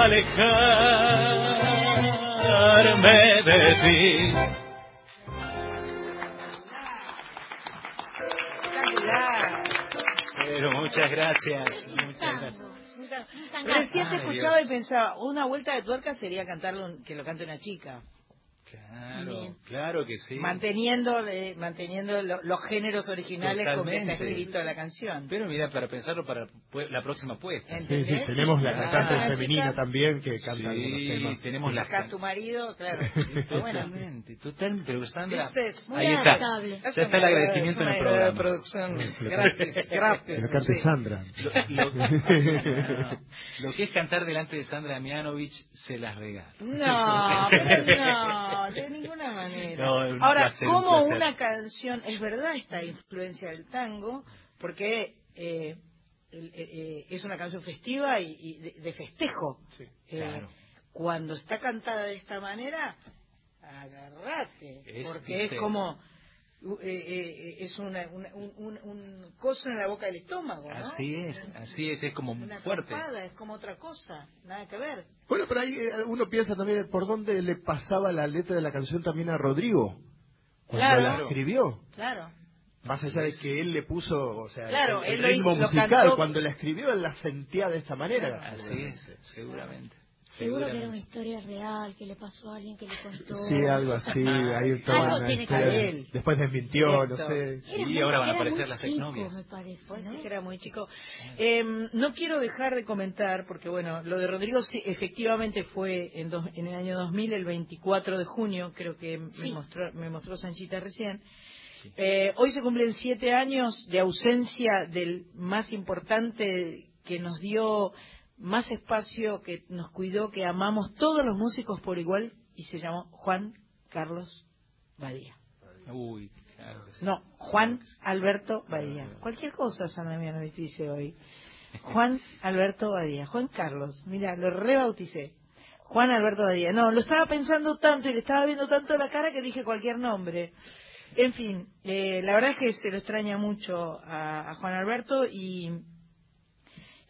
alejarme de ti. Pero muchas gracias, muchas gracias. Recién te escuchaba y pensaba, una vuelta de tuerca sería cantarlo, un- que lo cante una chica. Claro, claro que sí. Manteniendo, eh, manteniendo lo- los géneros originales con que está escrito la canción. Pero mira, para pensarlo para la próxima puesta. Sí, ¿Entendés? sí, tenemos la Claro. cantante Una femenina chica- también que canta algunos Sí, temas. tenemos Sí. las Acá tu marido, claro. Totalmente, total, pero Sandra, ¿Viste? Muy ahí está. Ya está el agradecimiento en el programa. producción gratis, Que gratis. lo cante sí. Sandra. Lo, lo- (laughs) lo que es cantar delante de Sandra Damianovich se las regala. No, pero no, de ninguna manera. No, un Ahora, placer, un como placer. una canción, es verdad esta influencia del tango, porque eh, el- eh, eh, es una canción festiva y, y de, de festejo. Sí, Eh, claro. Cuando está cantada de esta manera, agarrate, Es, porque es como... uh, eh, eh, es una, una- un, un- un coso en la boca del estómago, ¿no? Así es, así es, es como Una fuerte. es como otra cosa, nada que ver. Bueno, pero ahí eh, uno piensa también por dónde le pasaba la letra de la canción también a Rodrigo. Cuando Claro. la escribió. Claro. Más allá de que él le puso, o sea, Claro, el, el él lo ritmo hizo- musical, cantó- cuando la escribió él la sentía de esta manera. Así es, seguramente. Seguro que era una historia real, que le pasó a alguien que le contó. Sí, algo así, (laughs) una tiene que historia. Después desmintió, no sé. Sí, muy- ahora van a aparecer las exnovias. me parece, Pues ¿no? sí que era muy chico. Eh, no quiero dejar de comentar, porque bueno, lo de Rodrigo sí, efectivamente fue en, dos- en el año 2000, el 24 de junio, creo que me, mostró, me mostró Sanchita recién. Eh, hoy se cumplen siete años de ausencia del más importante que nos dio más espacio, que nos cuidó, que amamos todos los músicos por igual, y se llamó Juan Carlos Badía. Uy, claro que sí. No, Juan Alberto Badía. Cualquier cosa Sandra Mianovich dice hoy. Juan Alberto Badía. Juan Carlos, mira, lo rebauticé. Juan Alberto Badía. No, lo estaba pensando tanto y le estaba viendo tanto la cara que dije cualquier nombre. En fin, eh, la verdad es que se lo extraña mucho a, a Juan Alberto y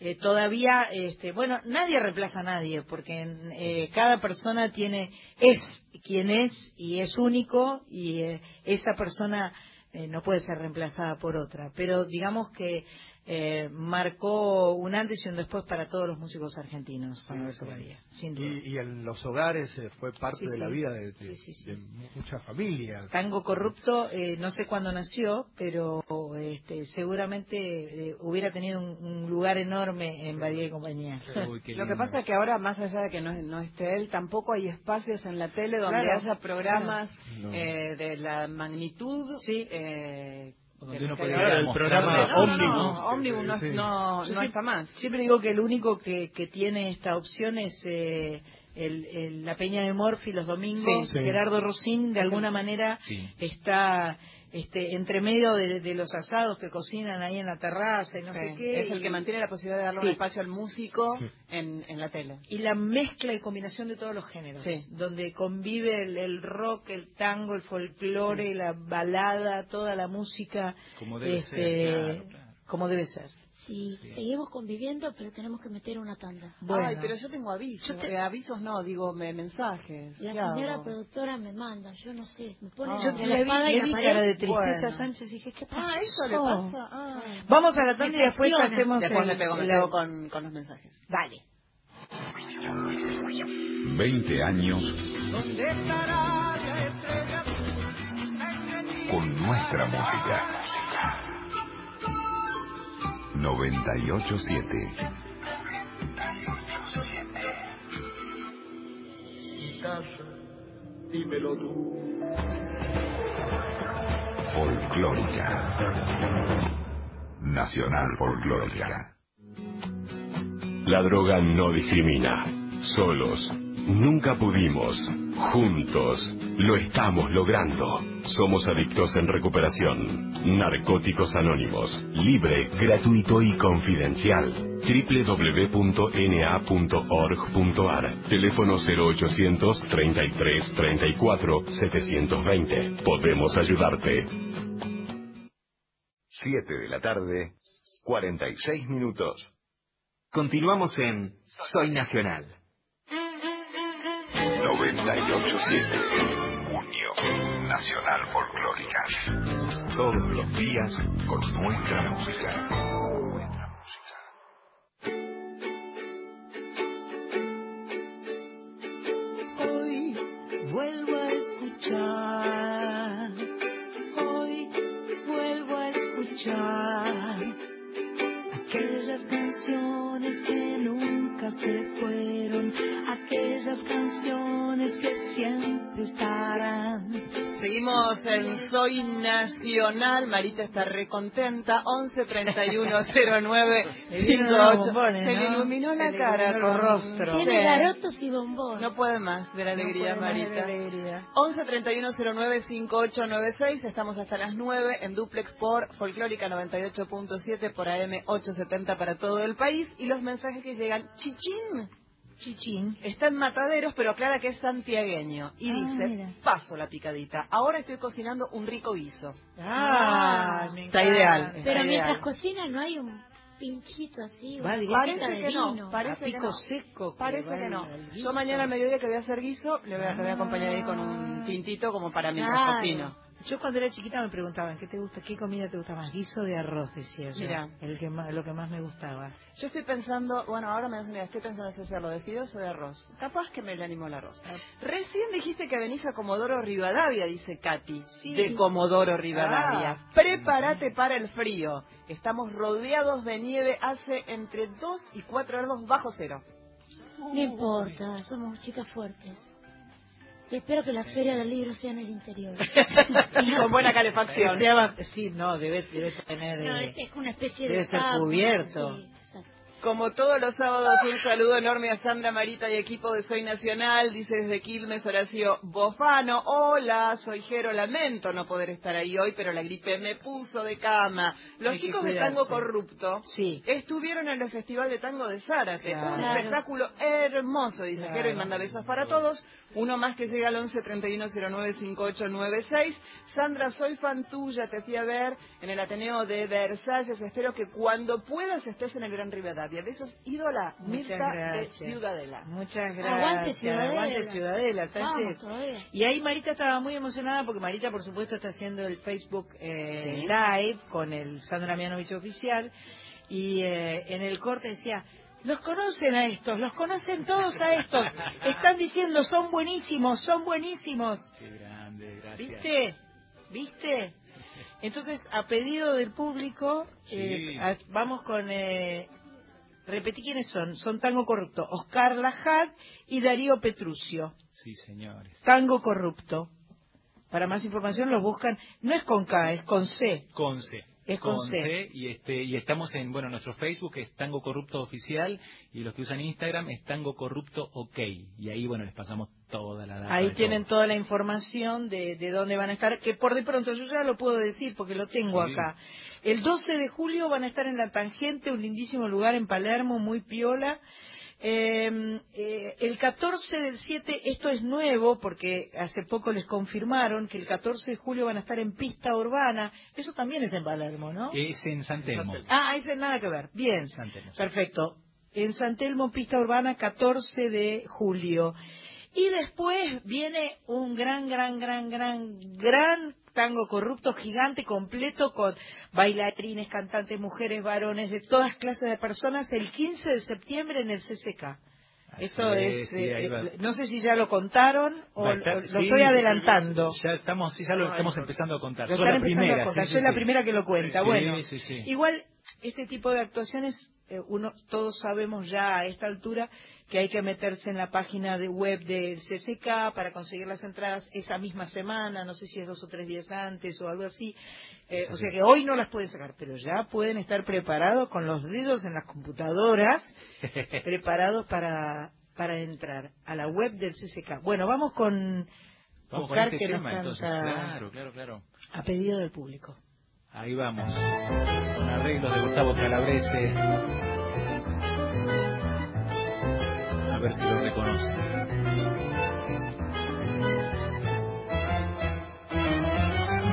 eh, todavía, este, bueno, nadie reemplaza a nadie porque eh, cada persona tiene, es quien es y es único y eh, esa persona eh, no puede ser reemplazada por otra. Pero digamos que eh, marcó un antes y un después para todos los músicos argentinos, Juan Alberto Badía, sin duda. Y, y en los hogares eh, fue parte Sí, de sí. la vida de, de- Sí, sí, sí. de muchas familias. Tango Corrupto, eh, no sé cuándo nació, pero este, seguramente eh, hubiera tenido un, un lugar enorme en Badía y compañía. Uy, Lo que pasa es que ahora, más allá de que no, no esté él, tampoco hay espacios en la tele donde Claro, haya programas No. eh, de la magnitud Sí. Donde de uno puede el programa mostrarles- No, no, Ómnibus, no, Ómnibus no, sí. no, no está más. Siempre digo que el único que, que tiene esta opción es eh, el, el- la Peña de Morfi los domingos. Sí. Sí. Gerardo Rosín, de alguna manera, Sí. está este, entre medio de, de los asados que cocinan ahí en la terraza y no Sí, sé qué. es el y- que mantiene la posibilidad de darle Sí. un espacio al músico en, en la tele. y la mezcla y combinación de todos los géneros, Sí. donde convive el, el rock, el tango, el folclore, la balada, toda la música, Como debe este, ser, claro, claro. como debe ser. Si seguimos conviviendo, pero tenemos que meter una tanda. Ay, pero yo tengo avisos. Eh, avisos no, digo me- mensajes. La ¿Qué señora hago? productora me manda, yo no sé, me pone Ah. Yo le la vi, espada y le la cara de tristeza Bueno. a Sánchez y dije, ¿qué pasó? Ah, eso le pasa. Ah. Vamos a la tanda y después hacemos Después el- me pego, me la- pego con, con los mensajes. Dale. 20 años ¿Dónde estará la estrella? con nuestra música. 987 Guitarra, dímelo tú. Folclórica. Nacional Folclórica. La droga no discrimina. Solos. Nunca pudimos. Juntos. Lo estamos logrando. Somos adictos en recuperación. Narcóticos Anónimos. Libre, gratuito y confidencial. www.na.org.ar Teléfono 0800 33 34 720. Podemos ayudarte. 7 de la tarde, 46 minutos. Continuamos en Soy Nacional. 987 Junio. Nacional Folclórica. Todos los días con. Nuestra música. Soy Nacional. Marita está recontenta. 11 31 09 Le vieron los 58. bombones, Se le iluminó la cara iluminó el con rostro. Tiene garotos y bombón. No puede más de la alegría, No de Marita. alegría. 11 31 09 5896. Estamos hasta las 9 en Duplex por Folclórica 98.7 por AM 870 para todo el país. Y los mensajes que llegan. Chichín. Chichín. Está en Mataderos, pero aclara que es santiagueño. Y Ah, dice, mira. paso la picadita. Ahora estoy cocinando un rico guiso. Ah, me Está ideal. Pero mientras cocina no hay un pinchito así, Parece que no, parece A que pico no. seco. Parece que no. Yo mañana al mediodía que voy a hacer guiso, le voy a, le voy a acompañar ahí con un tintito como para mientras Claro. cocino. Yo cuando era chiquita me preguntaban, ¿qué te gusta? ¿Qué comida te gusta más? Guiso de arroz, decía yo. Mira. El que más, lo que más me gustaba. Yo estoy pensando, bueno, ahora me das una idea, estoy pensando en hacerlo de fideos o de arroz. Capaz que me le animo al arroz. Ah. Recién dijiste que venís a Comodoro Rivadavia, dice Katy. Sí. De Comodoro Rivadavia. Ah. Prepárate para el frío. Estamos rodeados de nieve hace entre 2 y 4 grados bajo cero. No importa, somos chicas fuertes. Y espero que la feria del libro sea en el interior. (laughs) Con buena calefacción. Bast- Sí, no, debe, debe tener... No, eh, es, una especie debe de... ser tapa, cubierto. sí. Como todos los sábados, un saludo enorme a Sandra Marita y equipo de Soy Nacional. Dice desde Quilmes Horacio Bofano. Hola, soy Jero. Lamento no poder estar ahí hoy, pero la gripe me puso de cama. Los Hay chicos de. Tango Corrupto Sí. estuvieron en el Festival de Tango de Zárate. Un Claro. espectáculo hermoso, dice Claro. Jero, y manda besos para todos. Uno más que llega al 11 31 09 5896. Sandra, soy fan tuya, te fui a ver en el Ateneo de Versalles. Espero que cuando puedas estés en el Gran Rivadavia. Besos, ídola, Muchas Mirta de. Ciudadela. Muchas gracias. Aguante Ciudadela. Aguante Ciudadela, Sánchez. Vamos. Y ahí Marita estaba muy emocionada porque Marita, por supuesto, está haciendo el Facebook eh, Sí. Live con el Sandra Mianovich oficial. Y eh, en el corte decía, los conocen a estos, los conocen todos a estos. (laughs) Están diciendo, son buenísimos, son buenísimos. Qué grande, gracias. ¿Viste? ¿Viste? Entonces, a pedido del público, Sí. eh, a- vamos con... Eh, repetí quiénes son. Son Tango Corrupto. Oscar Lajad y Darío Petrucio. Sí, señores. Tango Corrupto. Para más información los buscan. No es con K, es con C. Con C. Es con C. y este y estamos en bueno nuestro Facebook es Tango Corrupto oficial y los que usan Instagram es Tango Corrupto OK y ahí bueno les pasamos toda la data Ahí tienen todo. toda la información de, de dónde van a estar, que por de pronto yo ya lo puedo decir porque lo tengo Sí. acá. El 12 de julio van a estar en La Tangente, un lindísimo lugar en Palermo, muy piola. Eh, eh, el 14 del 7, esto es nuevo porque hace poco les confirmaron que el 14 de julio van a estar en pista urbana. Eso también es en Palermo, ¿no? Es en San Telmo. Ah, ese nada que ver. Bien. San Telmo, sí. Perfecto. En San Telmo, pista urbana, 14 de julio. Y después viene un gran, gran, gran, gran, gran tango corrupto gigante completo con bailarines, cantantes, mujeres, varones, de todas clases de personas el 15 de septiembre en el CCK. Eso es, es, sí, eh, eh, no sé si ya lo contaron o, estar- lo sí, estoy adelantando. Ya estamos, sí, ya lo estamos empezando a contar. Lo contar. Soy sí, la sí. primera que lo cuenta. Sí, bueno, sí, sí. igual este tipo de actuaciones, eh, uno todos sabemos ya a esta altura que hay que meterse en la página de web del CCK para conseguir las entradas esa misma semana, no sé si es dos o tres días antes o algo así. Eh, o sea que hoy no las pueden sacar, pero ya pueden estar preparados con los dedos en las computadoras, (laughs) preparados para, para entrar a la web del CCK. Bueno, vamos con Vamos Oscar este que nos canta entonces. Claro, claro, claro. a pedido del público. Ahí vamos. Con arreglos de Gustavo Calabrese. A ver si lo reconocen.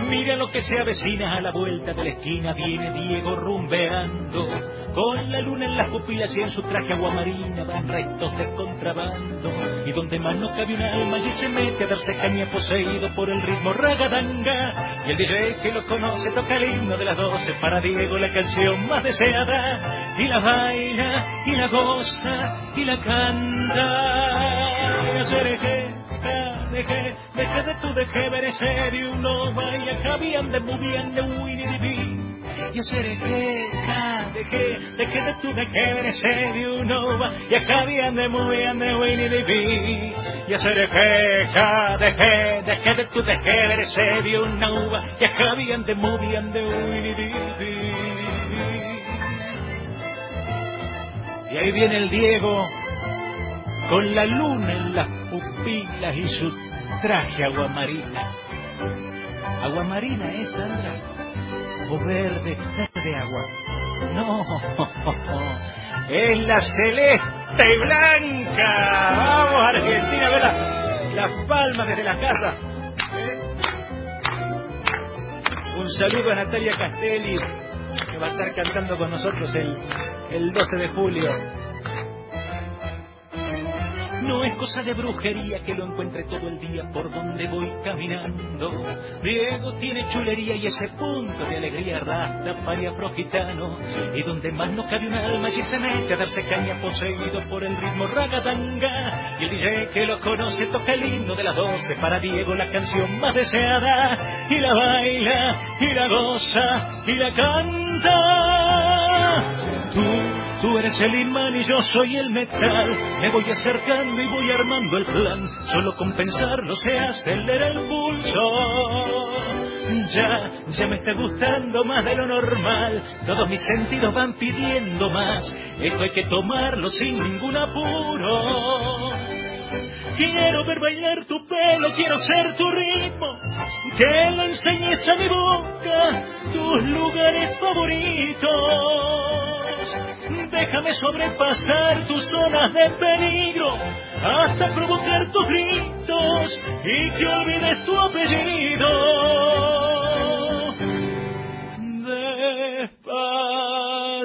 Mira lo que se avecina a la vuelta de la esquina, viene Diego rumbeando, con la luna en las pupilas y en su traje aguamarina van restos de contrabando, y donde más no cabe un alma allí se mete a darse caña poseído por el ritmo ragadanga, y el DJ que lo conoce toca el himno de las doce, para Diego la canción más deseada, y la baila, y la goza, y la canta, y que dejé, dejé de tu dejé ver serio no vaya cabían de muy bien de the Pooh. Yo seré queja, dejé, dejé de tu dejé ver serio no va ya cabían de muy bien de the Pooh. Yo seré queja, dejé, dejé de tu dejé ver serio no va ya cabían de muy bien de the Pooh. Y ahí viene el Diego con la luna en las pupilas y su traje aguamarina. ¿Aguamarina es, Sandra? ¿O verde? Verde agua. No, es la celeste y blanca. Vamos, Argentina, ver la- las palmas desde la casa. ¿Eh? Un saludo a Natalia Castelli, que va a estar cantando con nosotros el, el 12 de julio. No es cosa de brujería que lo encuentre todo el día por donde voy caminando. Diego tiene chulería y ese punto de alegría rasta paria afrogitano. Y donde más no cabe un alma allí se mete a darse caña poseído por el ritmo ragatanga. Y el DJ que lo conoce toca el himno de las doce para Diego la canción más deseada. Y la baila, y la goza, y la canta. Tú eres el imán y yo soy el metal. Me voy acercando y voy armando el plan. Solo con pensarlo se acelera el pulso. Ya, ya me está gustando más de lo normal. Todos mis sentidos van pidiendo más. Esto hay que tomarlo sin ningún apuro. Quiero ver bailar tu pelo, quiero ser tu ritmo. Que le enseñes a mi boca tus lugares favoritos. Déjame sobrepasar tus zonas de peligro hasta provocar tus gritos y que olvides tu apellido.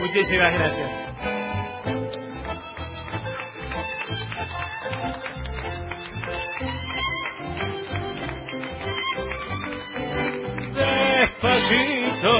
muchísimas gracias. Despacito.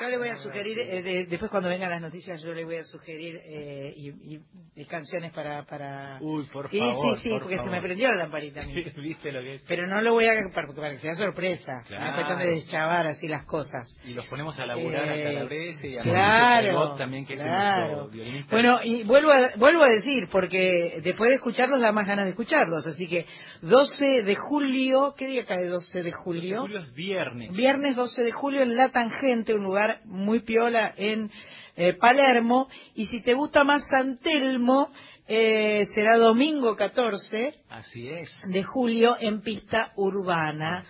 Yo le voy a sugerir, eh, de- después cuando vengan las noticias, yo le voy a sugerir eh, y- y canciones para... para... Uy, por sí, favor. Sí, sí, por porque se favor. me prendió la lamparita a mí. (laughs) ¿Viste lo que es? Pero no lo voy a... para, para que sea sorpresa. Claro. Una cuestión de deschavar así las cosas. Y los ponemos a laburar Eh, a Calabrese y a claro, Pregot también, que es claro. nuestro violinista. Bueno, y vuelvo a, vuelvo a decir, porque después de escucharlos da más ganas de escucharlos. Así que 12 de julio, ¿qué día cae 12 de julio? Julio es viernes. Viernes 12 de julio en La Tangente, un lugar muy piola en eh, Palermo. Y si te gusta más San Telmo, eh, será domingo 14 Así es. de julio en pista urbana.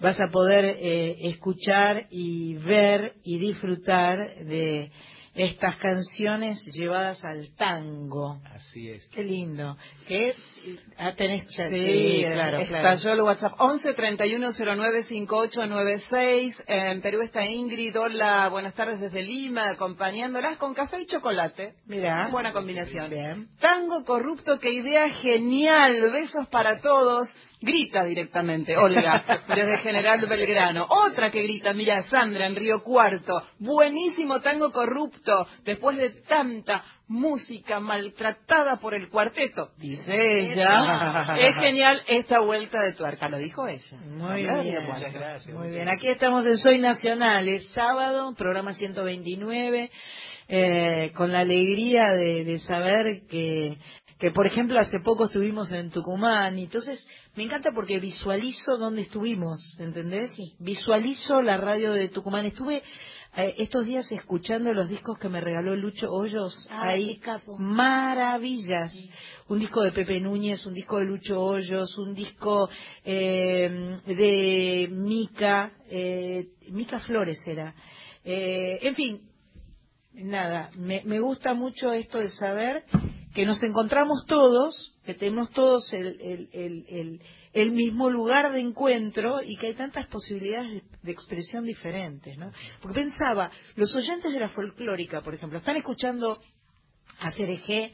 Vas a poder eh, escuchar y ver y disfrutar de estas canciones llevadas al tango. Así es. Qué lindo. Que ah, tenés Sí, sí, claro, estalló claro. el WhatsApp 11 31 09 5896. En Perú está Ingrid. Hola, buenas tardes desde Lima, acompañándolas con café y chocolate. Mira. Buena combinación. Bien. Tango corrupto, qué idea genial. Besos para todos. Grita directamente, Olga, desde General Belgrano. Otra que grita, mira, Sandra en Río Cuarto. Buenísimo tango corrupto, después de tanta música maltratada por el cuarteto, dice ella. es genial esta vuelta de tuerca, lo dijo ella. Muy Sandra, bien. Muchas gracias. Muy muchas bien, aquí estamos en Soy Nacional, es sábado, programa 129, eh, con la alegría de, de saber que, que, por ejemplo, hace poco estuvimos en Tucumán, y entonces me encanta porque visualizo dónde estuvimos, ¿entendés? Visualizo la radio de Tucumán. Estuve eh, estos días escuchando los discos que me regaló Lucho Hoyos, Ah, ahí, capo. maravillas. Un disco de Pepe Núñez, un disco de Lucho Hoyos, un disco eh, de Mica, eh, Mica Flores era. Eh, en fin, nada, me, me gusta mucho esto de saber que nos encontramos todos, que tenemos todos el, el, el, el- mismo lugar de encuentro y que hay tantas posibilidades de, de expresión diferentes, ¿no? Porque pensaba, los oyentes de la folclórica, por ejemplo, están escuchando a Cereje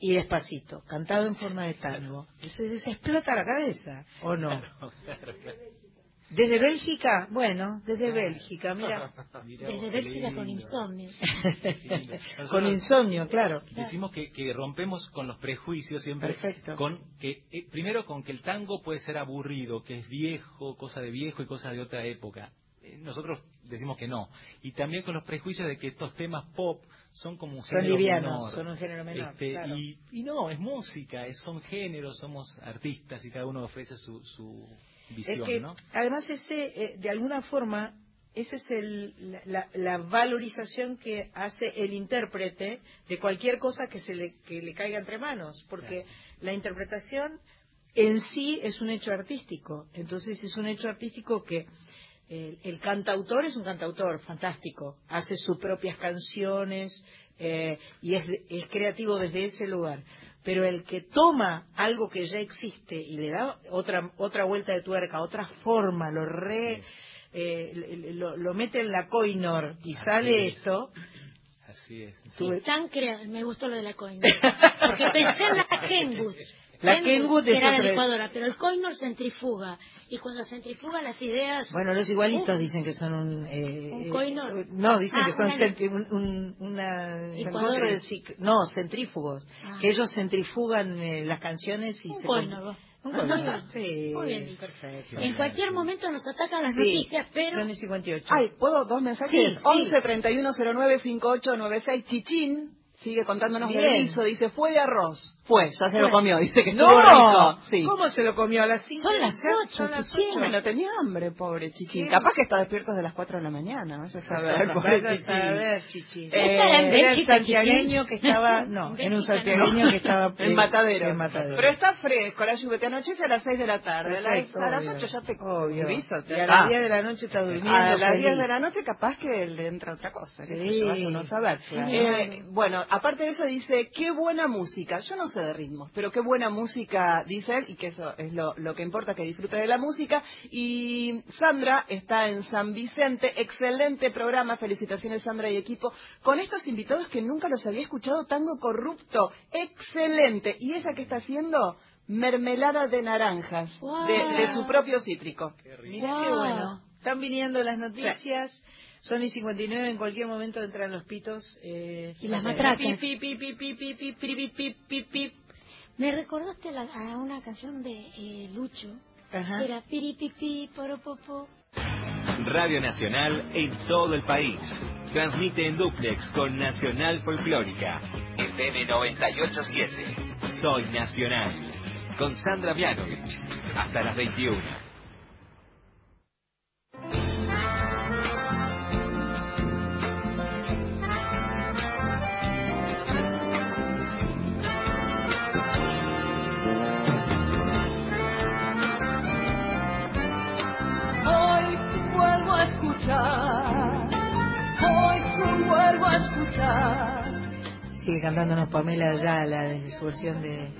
y Despacito, cantado en forma de tango. Se les explota la cabeza, ¿o no? (laughs) ¿Desde Bélgica? Bueno, desde Bélgica, mira. (laughs) Desde Bélgica con insomnio. (laughs) Con insomnio, claro. (laughs) Decimos que, que rompemos con los prejuicios siempre. Perfecto. Con que, eh, primero, con que el tango puede ser aburrido, que es viejo, cosa de viejo y cosa de otra época. Eh, Nosotros decimos que no. Y también con los prejuicios de que estos temas pop son como un Son género livianos, menor. son un género menor, Este, claro. y, y no, es música, es- son géneros, somos artistas y cada uno ofrece su, su visión, es que, ¿no? además, ese, eh, de alguna forma, esa es el- la, la- valorización que hace el intérprete de cualquier cosa que, se le, que le caiga entre manos, porque la interpretación en sí es un hecho artístico. Entonces, es un hecho artístico que el, el cantautor es un cantautor fantástico, hace sus propias canciones eh, y es, es creativo desde ese lugar. Pero el que toma algo que ya existe y le da otra otra vuelta de tuerca, otra forma, lo re eh, lo, lo mete en la coinor y sale es. esto, Así es. tú- Tan crea- me gustó lo de la coinor. (laughs) Porque pensé en la Kenwood. La Kenwood era la licuadora, pero el coinor centrifuga. Y cuando centrifuga las ideas... Bueno, los igualitos dicen que son un... eh, ¿Un eh, coinor? No, dicen Ah, que son una- centri- un- un- una... De no, centrífugos. Ah. Que ellos centrifugan eh, las canciones y Un se... coinor. Un. Sí, Muy bien perfecto. En cualquier momento nos atacan las Sí, noticias, pero... Son y 58. Ay, ¿puedo dos mensajes? Sí, sí. 11 31 09 5896. Chichín sigue contándonos Bien. del guiso. Dice, fue de arroz. Fue, ya se lo comió. Dice que ¡No! rico. Sí. ¿Cómo se lo comió a las 5? Son las ocho, Son las Chichín. ocho. Bueno, tenía hambre, pobre Chichín. Sí. Capaz que está despierto desde las 4 de la mañana. Vaya a saber, pobre Vaya a Chichín. saber, Chichi. ¿Qué estará en Eh, era el Bélgica, santiagueño que estaba... No, En en un santiagueño que estaba... (laughs) En Matadero. En Matadero. Pero está fresco, la lluvia te anochece a las 6 de la tarde. A las, Perfecto, a las obvio. 8 ya te Obvio. guiso, Y a las 10 de la noche está durmiendo. A las 10 feliz. de la noche capaz que le entra otra cosa, qué Sí, yo, vaya uno a saber. claro. Eh, bueno, aparte de eso dice, qué buena música. Yo no sé de ritmos, pero qué buena música dice él y que eso es lo, lo que importa, que disfrute de la música. Y Sandra está en San Vicente, excelente programa, felicitaciones Sandra y equipo, con estos invitados que nunca los había escuchado, Tango Corrupto, excelente. ¿Y ella qué está haciendo? Mermelada de naranjas, Wow. de, de su propio cítrico. Mirá qué bueno. Están viniendo las noticias. Son y 59, en cualquier momento entran los pitos. Eh, Y las matracas. Pi, pi, pi, pi, pi, pi, pi, pi, pi, pi, pi. Me recordaste la- a una canción de eh, Lucho. Ajá. que Era piripipi, poropopo. Radio Nacional en todo el país. Transmite en duplex con Nacional Folclórica. FM 987. Soy Nacional. Con Sandra Mianovich. Hasta las 21. Sigue cantándonos Pamela Ayala desde su versión de,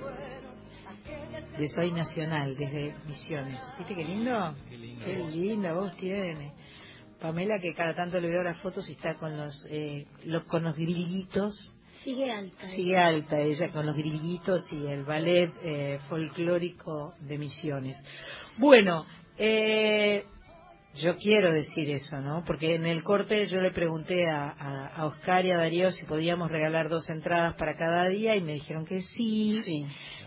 de Soy Nacional, desde Misiones. ¿Viste qué lindo? Qué linda voz tiene. Pamela que cada tanto le veo las fotos y está con los, eh, los con los grillitos. Sigue alta. Sigue alta ella con los grillitos y el ballet eh, folclórico de Misiones. Bueno, eh, yo quiero decir eso, ¿no? Porque en el corte yo le pregunté a, a, a Oscar y a Darío si podíamos regalar dos entradas para cada día y me dijeron que sí. Sí.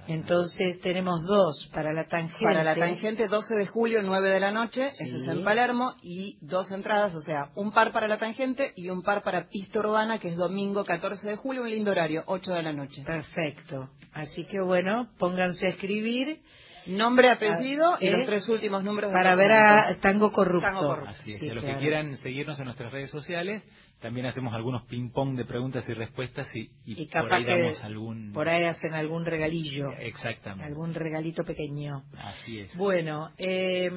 Entonces tenemos dos para la tangente. Para la tangente, 12 de julio, 9 de la noche, Sí. eso es en Palermo, y dos entradas, o sea, un par para la tangente y un par para Pista Urbana, que es domingo 14 de julio, un lindo horario, 8 de la noche. Perfecto. Así que bueno, pónganse a escribir. Nombre, apellido y los tres últimos números. Para ver a. Tango Corrupto. Tango Corrupto. Así es, Sí, y a los claro. que quieran seguirnos en nuestras redes sociales, también hacemos algunos ping-pong de preguntas y respuestas y, y Y por ahí que damos algún... por ahí hacen algún regalillo. Exactamente. Algún regalito pequeño. Así es. Bueno, eh,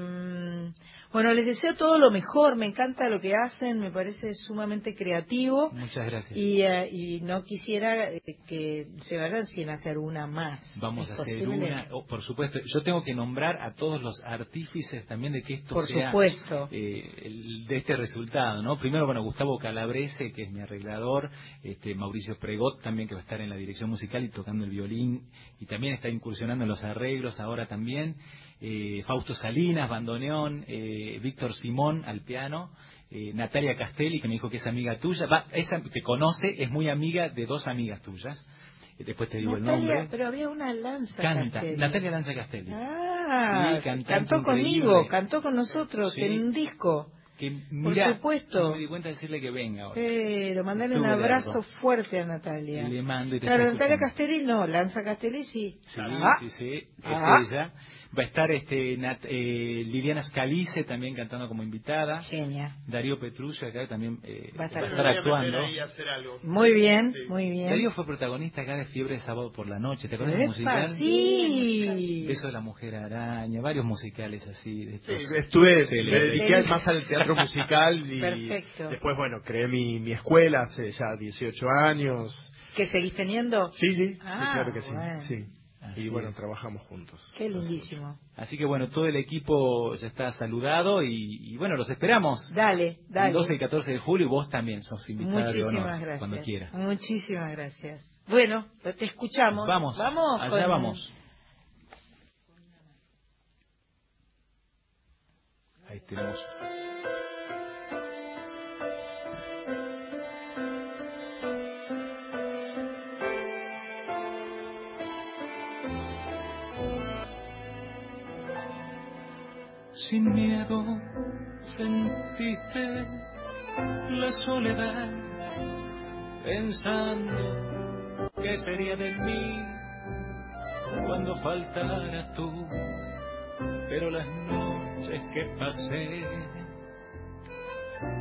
bueno, les deseo todo lo mejor. Me encanta lo que hacen, me parece sumamente creativo. Muchas gracias. Y, eh, y no quisiera eh, que se vayan sin hacer una más. Vamos ¿Es a hacer posible? una, oh, por supuesto. Yo tengo que nombrar a todos los artífices también de que esto Por sea supuesto. eh, el- de este resultado, ¿no? Primero, bueno, Gustavo Calabrese, que es mi arreglador, este, Mauricio Pregot también que va a estar en la dirección musical y tocando el violín y también está incursionando en los arreglos ahora también. Eh, Fausto Salinas, bandoneón, eh, Víctor Simón al piano. eh, Natalia Castelli, que me dijo que es amiga tuya, va, esa te conoce, es muy amiga de dos amigas tuyas. Eh, Después te digo el Natalia, nombre. pero había una lanza. Canta, Castelli. Natalia Lanza Castelli. Ah, Sí, cantó conmigo, cantó con nosotros Sí. en un disco. Que, mira, supuesto. no me di cuenta de decirle que venga ahora. Pero mandarle un abrazo largo. fuerte a Natalia. Le mando y te Claro, Natalia. Castelli no, Lanza Castelli sí. Sí, Ah, sí, sí, es Ah. ella. Va a estar este Nat- eh, Liliana Scalice también cantando como invitada. Genia. Darío Petruccio acá también eh, Va a estar- actuando. Muy bien, muy bien. Darío fue protagonista acá de Fiebre de Sábado por la Noche. ¿Te acuerdas del musical? sí. Beso de la Mujer Araña, varios musicales así. De estos Sí, estuve, me dediqué más al teatro musical y Perfecto. después, bueno, creé mi, mi escuela hace ya 18 años. ¿Que seguís teniendo? Sí, sí, sí, Ah, claro que sí. bueno. sí. Así Y bueno, es. trabajamos juntos. Qué lindísimo. Así que bueno, todo el equipo ya está saludado y, y bueno, los esperamos. Dale, El dale. 12 y 14 de julio y vos también sos invitada de honor Muchísimas gracias. cuando quieras. Muchísimas gracias. Bueno, te escuchamos. Vamos, vamos. allá con- vamos. Ahí tenemos. Sin miedo sentiste la soledad, pensando qué sería de mí cuando faltaras tú. Pero las noches que pasé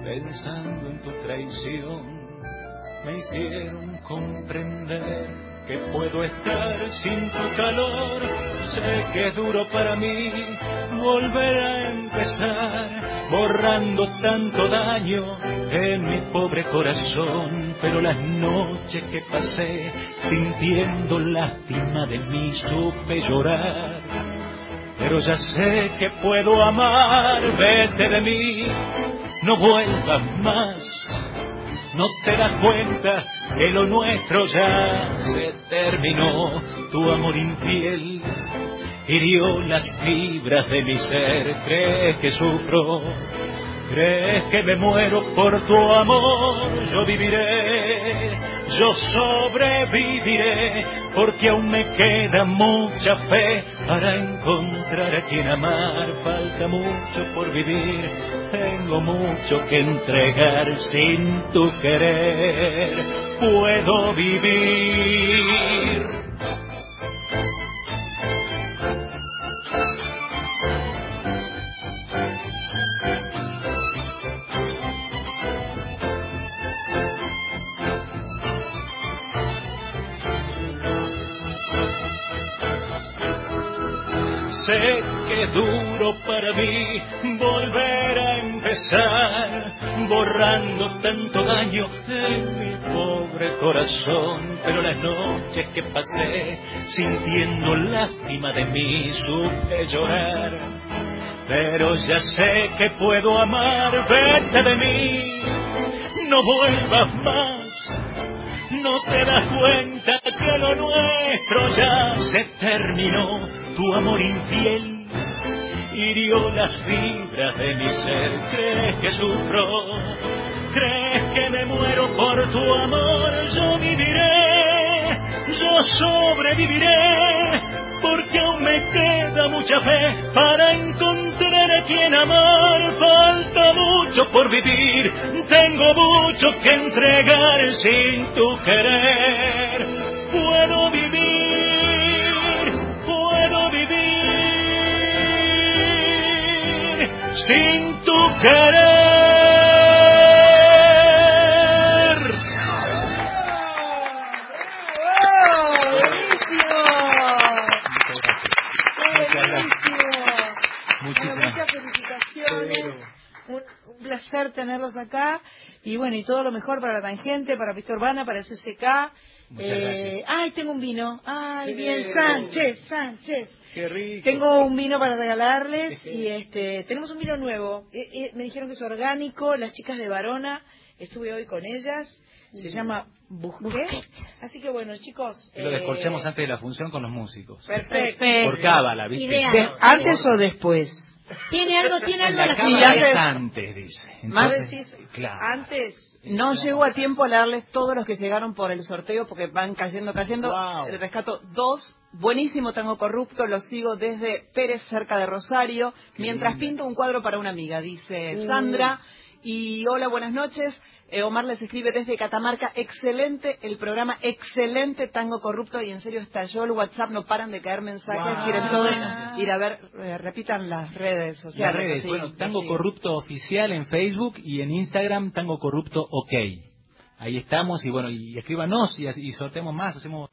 pensando en tu traición me hicieron comprender que puedo estar sin tu calor. Sé que es duro para mí volver a empezar, borrando tanto daño en mi pobre corazón. Pero las noches que pasé sintiendo lástima de mí supe llorar. Pero ya sé que puedo amar, vete de mí, no vuelvas más. No te das cuenta que lo nuestro ya se terminó. Tu amor infiel hirió las fibras de mi ser. Crees que sufro crees que me muero por tu amor, yo viviré, yo sobreviviré, porque aún me queda mucha fe para encontrar a quien amar, falta mucho por vivir, tengo mucho que entregar sin tu querer, puedo vivir corazón. Pero las noches que pasé sintiendo lástima de mí, supe llorar. Pero ya sé que puedo amar, vete de mí, no vuelvas más. No te das cuenta que lo nuestro ya se terminó tu amor infiel hirió las fibras de mi ser. ¿Crees que sufro? ¿Crees que me muero tu amor? Yo viviré, yo sobreviviré, porque aún me queda mucha fe para encontrar a quien amar. Falta mucho por vivir, tengo mucho que entregar sin tu querer. Puedo vivir, puedo vivir sin tu querer. Placer tenerlos acá. Y bueno, y todo lo mejor para la tangente, para Pista Urbana, para el CCK. Muchas Eh, gracias. ay, tengo un vino. Ay, bien, Sánchez, Sánchez. Qué rico. Tengo un vino para regalarles (laughs) y este tenemos un vino nuevo. Eh, eh, me dijeron que es orgánico, las chicas de Varona, estuve hoy con ellas, se llama Busquet. Así que bueno, chicos. Lo descorchemos antes de la función con los músicos. Perfecto. Por cábala, ¿viste? Ideal. De- ¿Antes o después? Tiene algo, tiene algo La la cámara antes- es antes, dice. Más decís, claro. antes. No llego a tiempo a leerles todos los que llegaron por el sorteo porque van cayendo, cayendo. Wow. Rescato dos. Buenísimo Tango Corrupto, lo sigo desde Pérez, cerca de Rosario, mientras pinto un cuadro para una amiga, dice Uh. Sandra. Y hola, buenas noches. Eh, Omar les escribe desde Catamarca. Excelente el programa, excelente Tango Corrupto. Y en serio estalló el WhatsApp, no paran de caer mensajes. Wow. Quieren todos ir a ver, eh, repitan las redes Las sociales. redes, sí, bueno, Tango sí. Corrupto Oficial en Facebook y en Instagram Tango Corrupto OK. Ahí estamos y bueno, y escríbanos y, y sorteamos más, hacemos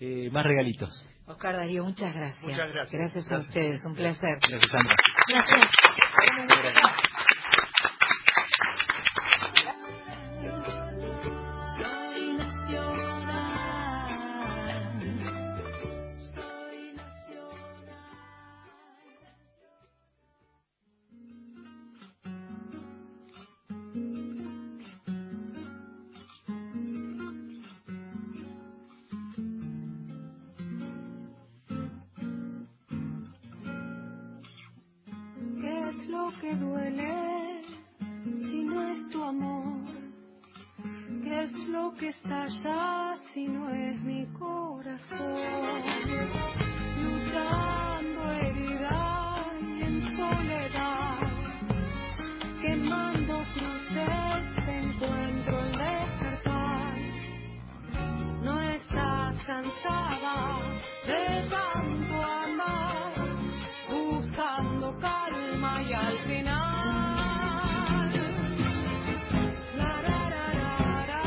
eh, más regalitos. Oscar Darío, muchas gracias. Muchas gracias. Gracias a Gracias. ustedes, un placer. Gracias, Sandra. Soy que duele si no es tu amor? ¿Qué es lo que estalla si no es mi corazón? Luchando herida y en soledad, quemando cruces, encuentro el despertar. No estás cansada de tanto al final. La, ra, ra, ra,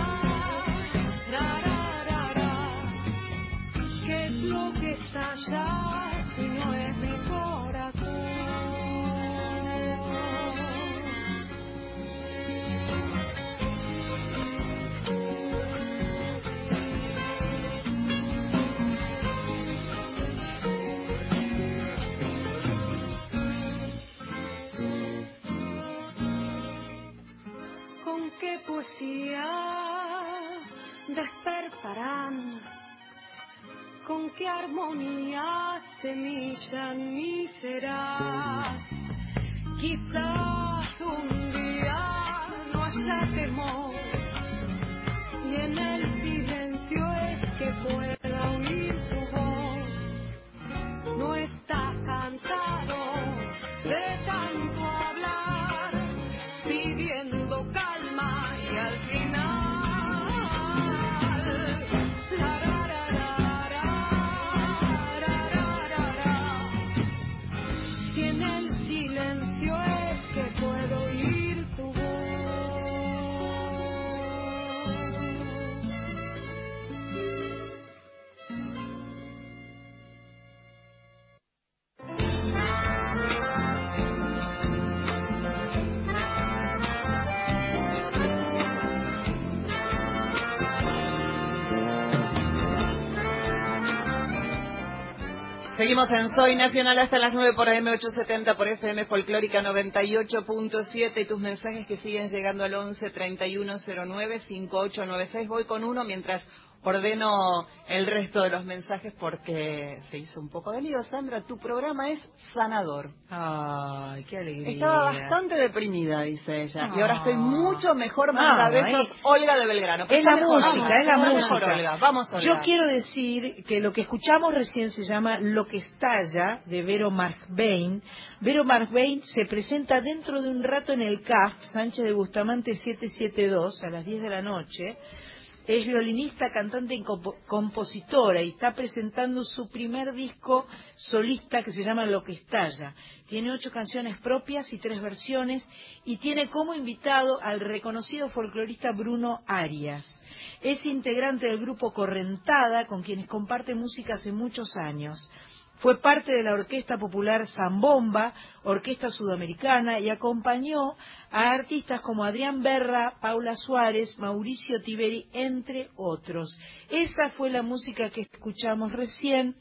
¿Qué es lo que? ¿Con qué armonía semilla mí será? Quizás un día haya temor. Y en el silencio es que pueda oír tu voz. No está cansado Seguimos en Soy Nacional hasta las 9 por AM870 por FM Folclórica 98.7 y tus mensajes que siguen llegando al 11 3109 5896. Voy con uno mientras ordeno el resto de los mensajes porque se hizo un poco de lío. Sandra, tu programa es sanador. Ay, qué alegría. Estaba bastante deprimida, dice ella. Y ahora estoy Ah. mucho mejor. Manda Ah, besos, es- Olga de Belgrano. Es la mejor, música, vamos, es la música. mejor, Olga. Vamos, Olga. Yo quiero decir que lo que escuchamos recién se llama Lo que estalla, de Vero Markbain. Vero Markbain se presenta dentro de un rato en el CAF, Sánchez de Bustamante 772, a las 10 de la noche. Es violinista, cantante y compo- compositora y está presentando su primer disco solista que se llama Lo que estalla. Tiene ocho canciones propias y tres versiones y tiene como invitado al reconocido folclorista Bruno Arias. Es integrante del grupo Correntada con quienes comparte música hace muchos años. Fue parte de la Orquesta Popular Zambomba, orquesta sudamericana, y acompañó a artistas como Adrián Berra, Paula Suárez, Mauricio Tiberi, entre otros. Esa fue la música que escuchamos recién.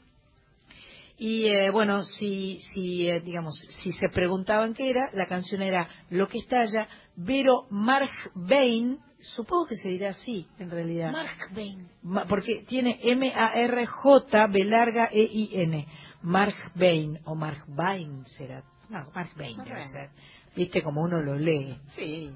Y eh, bueno, si, si eh, digamos, si se preguntaban qué era, la canción era Lo que estalla, Vero Markbain, supongo que se dirá así, en realidad. Markbain. Ma- porque tiene M-A-R-J, B larga E-I-N. Markbain, o Markbain será. No, Markbain debe Markbain. ser. Viste como uno lo lee. Sí.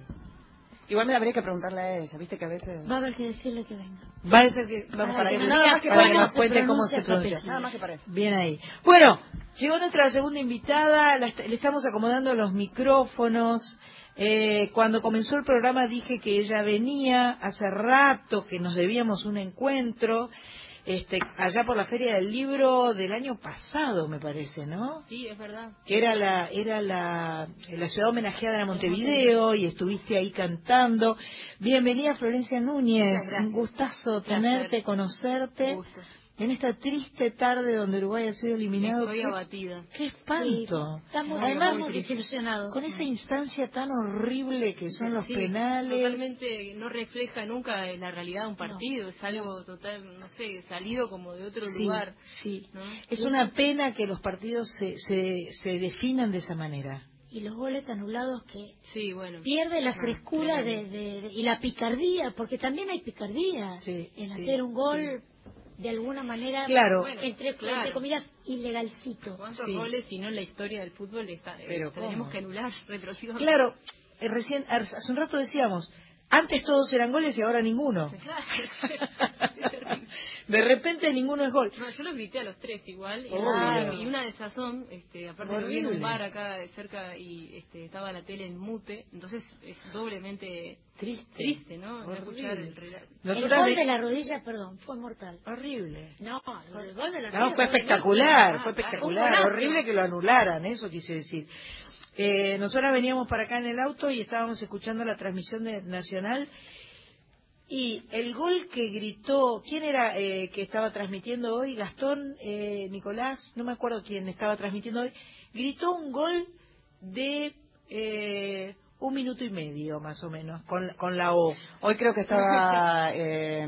Igual me habría que preguntarle a ella, viste que a veces... Va a haber que decirle que venga. Va a ser que vamos Para a que ver nos diga para que cómo nos se cuente cómo se pronuncia. Nada más que para eso. Bien ahí. Bueno, llegó nuestra segunda invitada, la est- le estamos acomodando los micrófonos. Eh, cuando comenzó el programa dije que ella venía hace rato, que nos debíamos un encuentro, este, allá por la Feria del Libro del año pasado, me parece, ¿no? Sí, es verdad. que era la era la, la ciudad homenajeada de Montevideo y estuviste ahí cantando. Bienvenida Florencia Núñez, un gustazo tenerte, conocerte Gusto. En esta triste tarde donde Uruguay ha sido eliminado. Estoy Qué- abatida. Qué espanto. Sí, estamos Además, muy desilusionados. con esa instancia tan horrible que son los Sí, penales. Totalmente no refleja nunca la realidad de un partido. Es algo total, no sé, salido como de otro Sí, lugar. sí. ¿no? Es una pena que los partidos se, se, se definan de esa manera. Y los goles anulados que Sí, bueno. pierde la No, frescura de, de- de- y la picardía, porque también hay picardía Sí, en sí, hacer un gol de alguna manera, Claro. Bueno, entre, claro. entre comillas, ilegalcito. ¿Cuántos Sí. goles, si no en la historia del fútbol, está, eh, Pero tenemos que anular (laughs) retroactivamente? Claro, eh, recién hace un rato decíamos, antes todos eran goles y ahora ninguno. Claro. (laughs) De repente ninguno es gol. No, yo los grité a los tres igual. y- Obvio. Y, una desazón, este, aparte lo vi en Horrible. un bar acá de cerca y este, estaba la tele en mute, entonces es doblemente Triste. triste, ¿no? Horrible. Escuchar el relato. El Nosotras gol de la rodilla, perdón, fue mortal. Horrible. No, el gol de la rodilla No, fue espectacular, Ah, fue espectacular. Horrible que lo anularan, eso quise decir. Eh, nosotras veníamos para acá en el auto y estábamos escuchando la transmisión de Nacional y el gol que gritó, ¿quién era eh, que estaba transmitiendo hoy? Gastón, eh, Nicolás, no me acuerdo quién estaba transmitiendo hoy, gritó un gol de eh, un minuto y medio más o menos, con, con la O. Hoy creo que estaba (laughs) eh,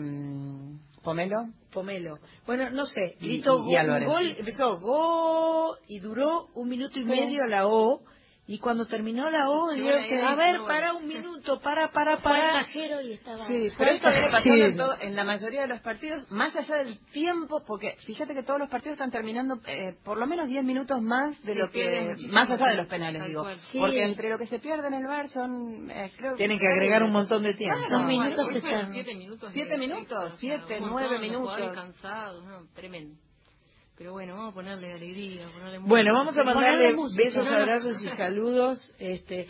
Pomelo. Pomelo. Bueno, no sé, gritó y- y gol, Álvarez. gol, empezó go y duró un minuto y medio a la O Y cuando terminó la O, que, a ver, no, para un minuto, para, para, Fue para. cajero y estaba... Sí, pero esto viene pasando Sí. en, todo- en la mayoría de los partidos, más allá del tiempo, porque fíjate que todos los partidos están terminando eh, por lo menos 10 minutos más de Sí, lo que, más allá de los penales, digo. Sí. Porque entre lo que se pierde en el bar son, eh, creo Tienen que agregar un montón de tiempo. Claro, Son minutos Hoy fueron eternos. siete minutos. Siete de- minutos, o sea, siete, un nueve montón, los jugadores minutos. cansados, no, tremendo. Pero bueno, vamos a ponerle alegría, ponerle Bueno, vamos a mandarle música. besos, No, abrazos y saludos. Este,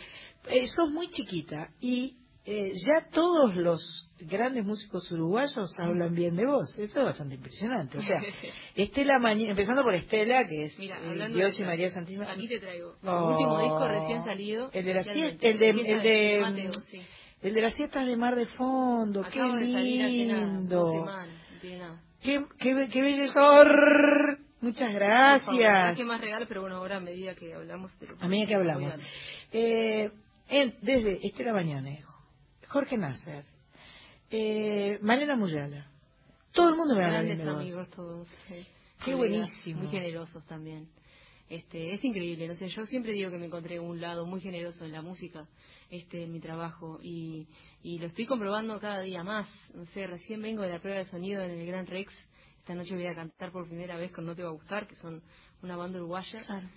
eh, sos muy chiquita y eh, ya todos los grandes músicos uruguayos hablan bien de vos. Eso es bastante impresionante. O sea, (laughs) Estela Mañé, empezando por Estela, que es Mira, eh, Dios de y María Santísima. Aquí te traigo. Oh. El último disco recién salido. El de la siesta, el de, el de, Mateo, sí. el de las siestas de mar de fondo. Acaba qué hace nada, dos lindo. semanas, no tiene nada. Qué, qué, qué bellezor. Muchas gracias. traje más regalos, pero bueno, ahora a medida que hablamos... te lo- A medida que hablamos. Eh, en- desde Estela Bañones, Jorge Nasser, eh, Malena Muyala. Todo el mundo me habla bien Grandes amigos todos. sí. Qué buenísimo. Muy generosos también. Este, es increíble, no sé, yo siempre digo que me encontré un lado muy generoso en la música, este, en mi trabajo, y, y lo estoy comprobando cada día más. No sé, recién vengo de la prueba de sonido en el Gran Rex, esta noche voy a cantar por primera vez con No Te Va a Gustar, que son una banda uruguaya. Claro.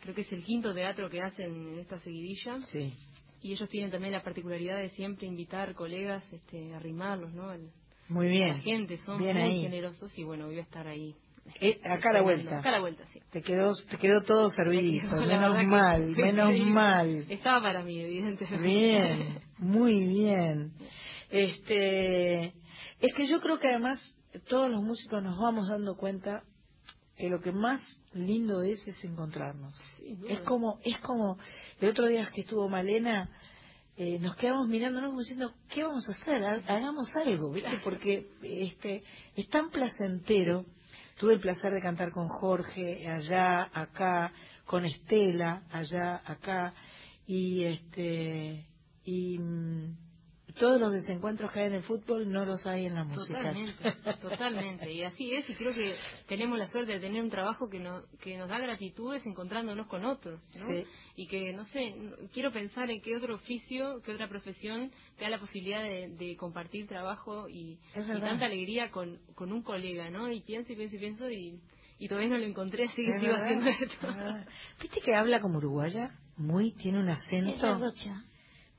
Creo que es el quinto teatro que hacen en esta seguidilla. Sí. Y ellos tienen también la particularidad de siempre invitar colegas, este, arrimarlos, ¿no? Al- Muy bien. La gente, son Bien muy ahí. generosos y bueno, voy a estar ahí. Eh, acá a la vuelta. Acá a la vuelta, sí. Te quedó, te quedó todo servidito. (laughs) La Menos mal, menos mal. Estaba para mí, evidentemente. Bien, muy bien. Este, es que yo creo que además todos los músicos nos vamos dando cuenta que lo que más lindo es es encontrarnos. Es como, es como el otro día que estuvo Malena, eh, nos quedamos mirándonos como diciendo, ¿qué vamos a hacer? Ha- Hagamos algo, ¿viste? Porque este, es tan placentero. Tuve el placer de cantar con Jorge allá, acá, con Estela allá, acá, y este, y mm, todos los desencuentros que hay en el fútbol no los hay en la música. Totalmente, totalmente. Y así es, y creo que tenemos la suerte de tener un trabajo que, no, que nos da gratitudes encontrándonos con otros, ¿no? Sí. Y que, no sé, quiero pensar en qué otro oficio, qué otra profesión te da la posibilidad de, de compartir trabajo y, tanta alegría con, con un colega, ¿no? Y pienso y pienso y pienso y, y todavía no lo encontré, (laughs) así que sigo verdad, haciendo es esto. ¿Viste que habla como uruguaya? Muy, tiene un acento.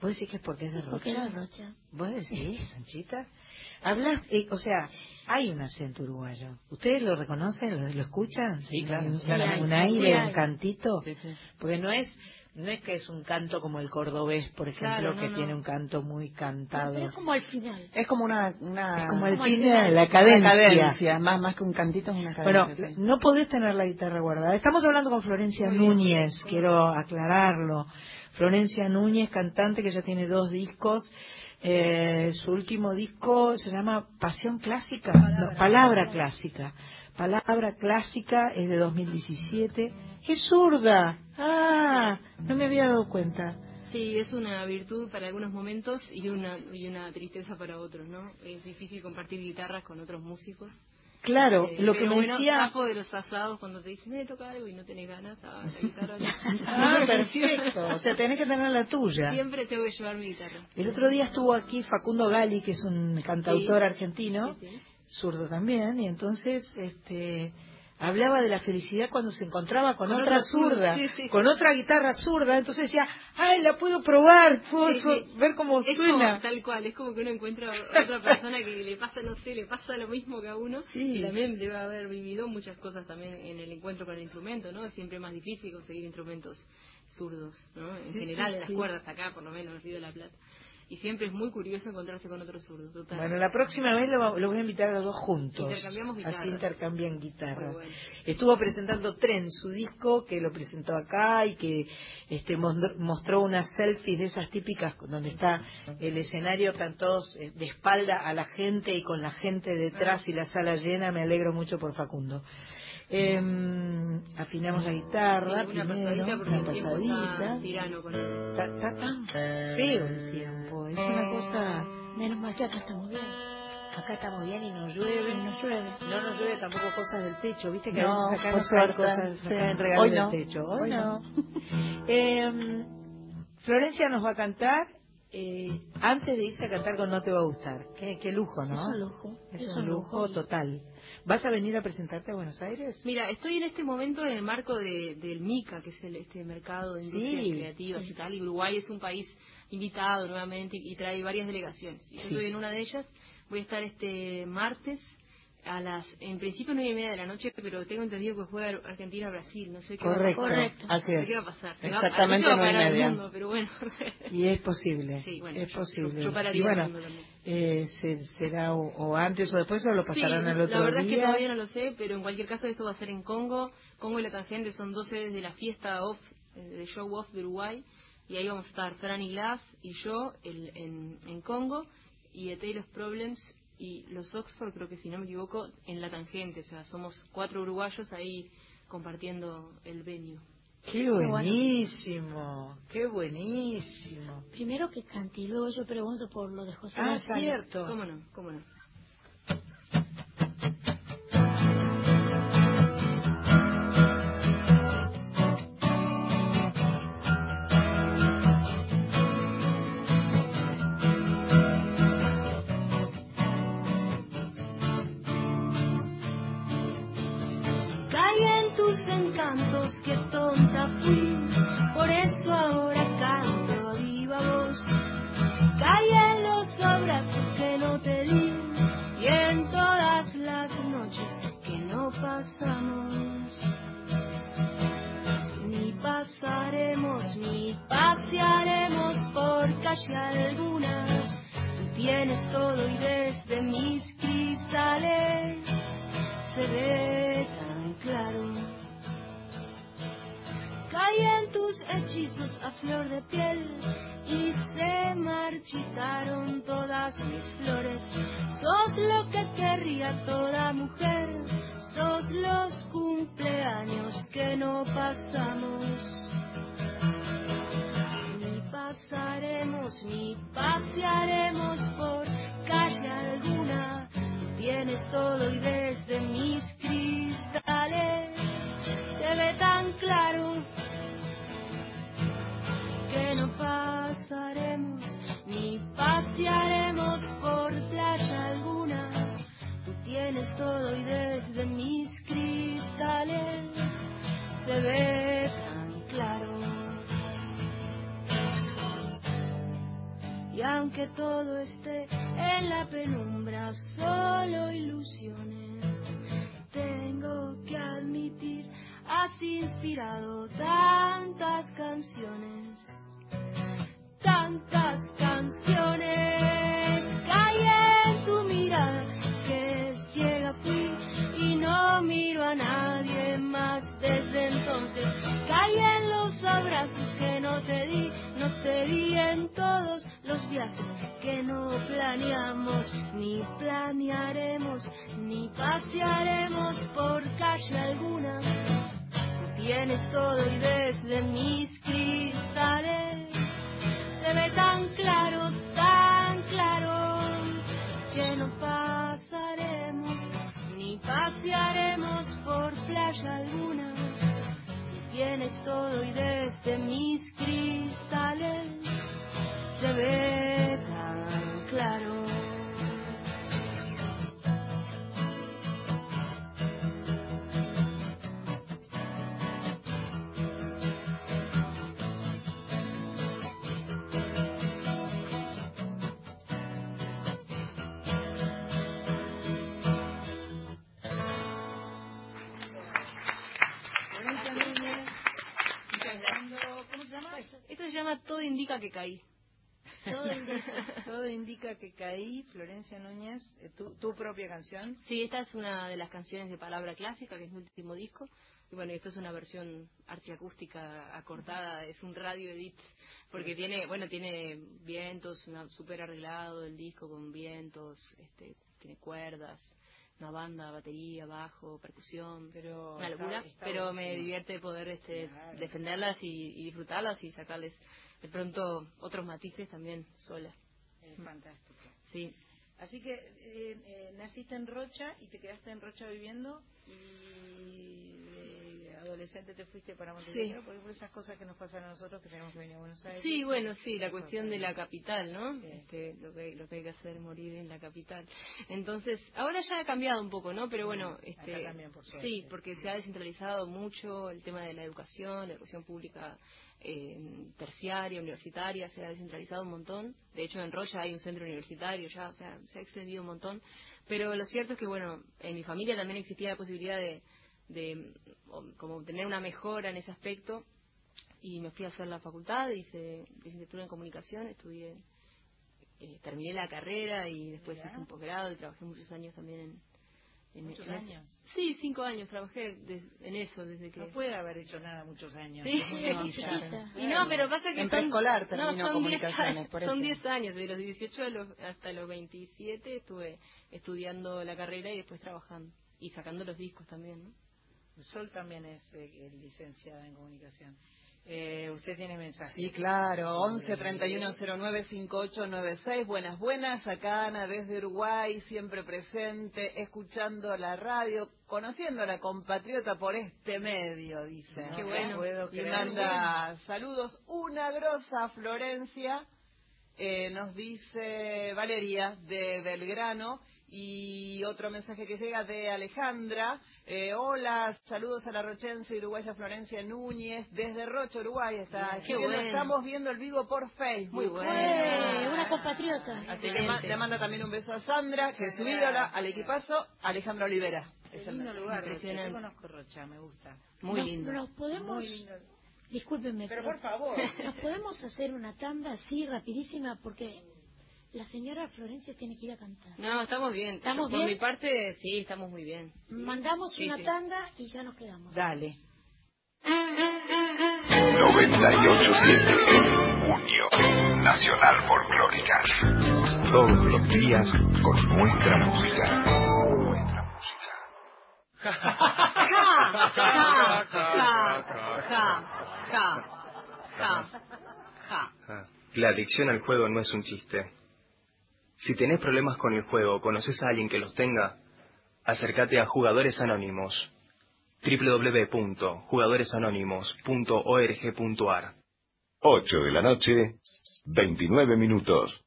¿Vos decís que es porque es de Porque es de Rocha? ¿Vos decís, Sanchita? Hablas, eh, o sea, hay un acento uruguayo. ¿Ustedes lo reconocen? ¿Lo, lo escuchan? Sí, claro. Un, Sí, aire, un cantito. Sí, sí. Porque no es no es que es un canto como el cordobés, por ejemplo, Claro, no, que no. tiene un canto muy cantado. Pero es como al final. Es como una... una Es como el una final, la cadencia. cadencia. Más, más que un cantito es una Bueno, cadencia. sí. no podés tener la guitarra guardada. Estamos hablando con Florencia Núñez, quiero aclararlo. Florencia Núñez, cantante que ya tiene dos discos. Eh, su último disco se llama Pasión Clásica, No, Palabra Clásica. Palabra Clásica es de 2017. Es zurda. Ah, no me había dado cuenta. Sí, es una virtud para algunos momentos y una, y una tristeza para otros, ¿no? Es difícil compartir guitarras con otros músicos. Claro, Eh, lo que me bueno, decía... de los asados cuando te dicen, eh, toca algo y no tenés ganas, ah, (laughs) la guitarra. Ah, perfecto. O sea, tenés que tener la tuya. Siempre tengo que llevar mi guitarra. El otro día estuvo aquí Facundo Gali, que es un cantautor Sí. argentino, Sí, sí. zurdo también, y entonces este hablaba de la felicidad cuando se encontraba con, Con otra otra zurda, zurda, sí, sí. con otra guitarra zurda, entonces decía, ay, la puedo probar, puedo Sí, ver cómo Es suena. como, tal cual, es como que uno encuentra a otra persona que le pasa, no sé, le pasa lo mismo que a uno y también debe haber vivido muchas cosas también en el encuentro con el instrumento, ¿no? Es siempre más difícil conseguir instrumentos zurdos, ¿no? En general, las cuerdas acá, por lo menos, en el Río de la Plata. Y siempre es muy curioso encontrarse con otro zurdo, total. Bueno, la próxima vez lo, lo voy a invitar a los dos juntos. Intercambiamos guitarras. Así intercambian guitarras. Bueno. Estuvo presentando Tren, su disco, que lo presentó acá y que este, mostró unas selfies de esas típicas donde está el escenario, están todos eh, de espalda a la gente y con la gente detrás y la sala llena. Me alegro mucho por Facundo. Em, afinamos la guitarra Sí, una primero, pasadita una el pasadita. está con él. Está, está tan feo el tiempo, es una cosa... Menos mal que acá estamos bien. Acá estamos bien y no llueve. No llueve. No nos llueve tampoco cosas del techo, ¿viste? Que No, a veces acá nos suerte, cosas, sí. nos caen regalos Hoy del no. techo. Hoy, Hoy no. (laughs) Eh, Florencia nos va a cantar eh, antes de irse a cantar con No te va a gustar. Qué, qué lujo, ¿no? Es un lujo. Es, un lujo total. ¿Vas a venir a presentarte a Buenos Aires? Mira, estoy en este momento en el marco de- del MICA, que es el, este mercado de industrias Sí, creativas sí. y tal, y Uruguay es un país invitado nuevamente y, y trae varias delegaciones. Y yo estoy en una de ellas, voy a estar este martes a las, en principio nueve y media de la noche, pero tengo entendido que juega Argentina-Brasil, no sé qué Correcto. va a pasar. Correcto. Así No sé es. qué va a pasar. Exactamente nueve y media. mundo, pero bueno. (laughs) Y es posible. Sí, bueno, es yo- posible. yo y bueno, eh, se- será o, o antes o después o lo pasarán Sí, al otro la verdad es que día. todavía no lo sé, pero en cualquier caso esto va a ser en Congo. Congo y la Tangente son dos sedes de la fiesta off, eh, de show off de Uruguay. Y ahí vamos a estar Fran y Glass y yo el- en, en Congo y The Taylor's Problems y los Oxford, creo que si no me equivoco, en la Tangente. O sea, somos cuatro uruguayos ahí compartiendo el venue. Qué buenísimo, qué buenísimo. Primero que cante y luego yo pregunto por lo de José Ah, cierto. ¿Cómo no? ¿Cómo no? No planeamos, ni planearemos, ni pasearemos por calle alguna. Tú tienes todo y desde mis cristales se ve tan claro, tan claro, que no pasaremos, ni pasearemos por playa alguna. Tú tienes todo y desde mis cristales se ve se llama Todo indica que caí. Todo indica, todo indica que caí, Florencia Núñez, eh, tu, tu propia canción. Sí, esta es una de las canciones de Palabra Clásica, que es mi último disco. Y bueno, esto es una versión archiacústica acortada, es un radio edit, porque tiene, bueno, tiene vientos, súper arreglado el disco con vientos, este, tiene cuerdas, una banda, batería, bajo, percusión, Pero una locura, está pero me divierte poder este, Claro. defenderlas y, y disfrutarlas y sacarles de pronto otros matices también sola. Es fantástico. Sí. Así que eh, eh, naciste en Rocha y te quedaste en Rocha viviendo y adolescente te fuiste para Montevideo, Sí. por esas cosas que nos pasan a nosotros que tenemos que venir a Buenos Aires. Sí, bueno, sí, la cuestión de la capital, ¿no? Este, lo, que, lo que hay que hacer, morir en la capital. Entonces, ahora ya ha cambiado un poco, ¿no? Pero bueno, este, Acá también, por suerte. sí, porque se ha descentralizado mucho el tema de la educación, la educación pública eh, terciaria, universitaria, se ha descentralizado un montón. De hecho, en Rocha hay un centro universitario ya, o sea, se ha extendido un montón. Pero lo cierto es que, bueno, en mi familia también existía la posibilidad de, de como tener una mejora en ese aspecto y me fui a hacer la facultad, hice licenciatura en comunicación, estudié, eh, terminé la carrera y después hice un posgrado y trabajé muchos años también en... en Muchos en años. Sí, cinco años trabajé des- en eso desde que... No puede haber hecho nada muchos años. Sí. (laughs) Y no, pero pasa que En preescolar no, terminó son 10 comunicaciones, por Son. 10 años, de los 18 a los- hasta los 27 estuve estudiando la carrera y después trabajando. Y sacando los discos también, ¿no? Sol también es eh, licenciada en comunicación. Eh, usted tiene mensajes. Sí, claro, 11 31 09 5896. Buenas, buenas. Acá Ana desde Uruguay, siempre presente, escuchando la radio, conociendo a la compatriota por este medio, dice. No Qué bueno. puedo Y creer. manda saludos. Una grosa Florencia, eh, nos dice Valeria de Belgrano. Y otro mensaje que llega de Alejandra. eh, hola, saludos a la rochense y uruguaya Florencia Núñez. Desde Rocha, Uruguay está. Qué bueno. estamos viendo el vivo por Facebook. Muy bueno. Eh, una compatriota. Así que ma- le manda también un beso a Sandra, que es su ídola, al equipazo, Alejandra Olivera. Es el lindo lugar, Rocha. Impresionante. Yo conozco Rocha, me gusta. Muy Nos- lindo. Nos podemos... Muy lindo. Discúlpenme. Pero por favor. Nos podemos hacer una tanda así, rapidísima, porque la señora Florencia tiene que ir a cantar. No, estamos bien. ¿Estamos Por bien? mi parte, sí, estamos muy bien. Mandamos Sí, una sí. tanda y ya nos quedamos. Dale. 987 Junio Nacional Folclórica. Todos los días con nuestra música. Nuestra música. Ja, ja, ja, ja, ja, ja, ja. Ah, La adicción al juego no es un chiste. Si tenés problemas con el juego o conoces a alguien que los tenga, acércate a Jugadores Anónimos. www.jugadoresanónimos.org.ar 8 de la noche, 29 minutos.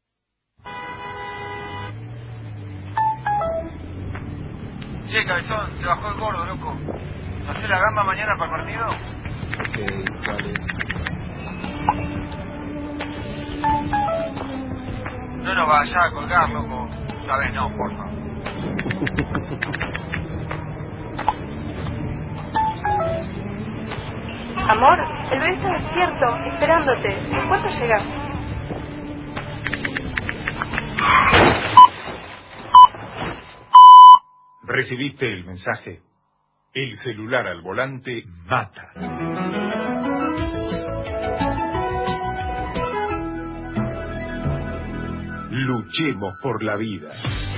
Che, cabezón, se bajó el gordo, loco. ¿No hace la gamba mañana para el partido? No nos vayas a colgar, loco. Vez no, porfa. Amor, el bebé está despierto, esperándote. ¿En cuánto llegas? ¿Recibiste el mensaje? El celular al volante mata. Luchemos por la vida.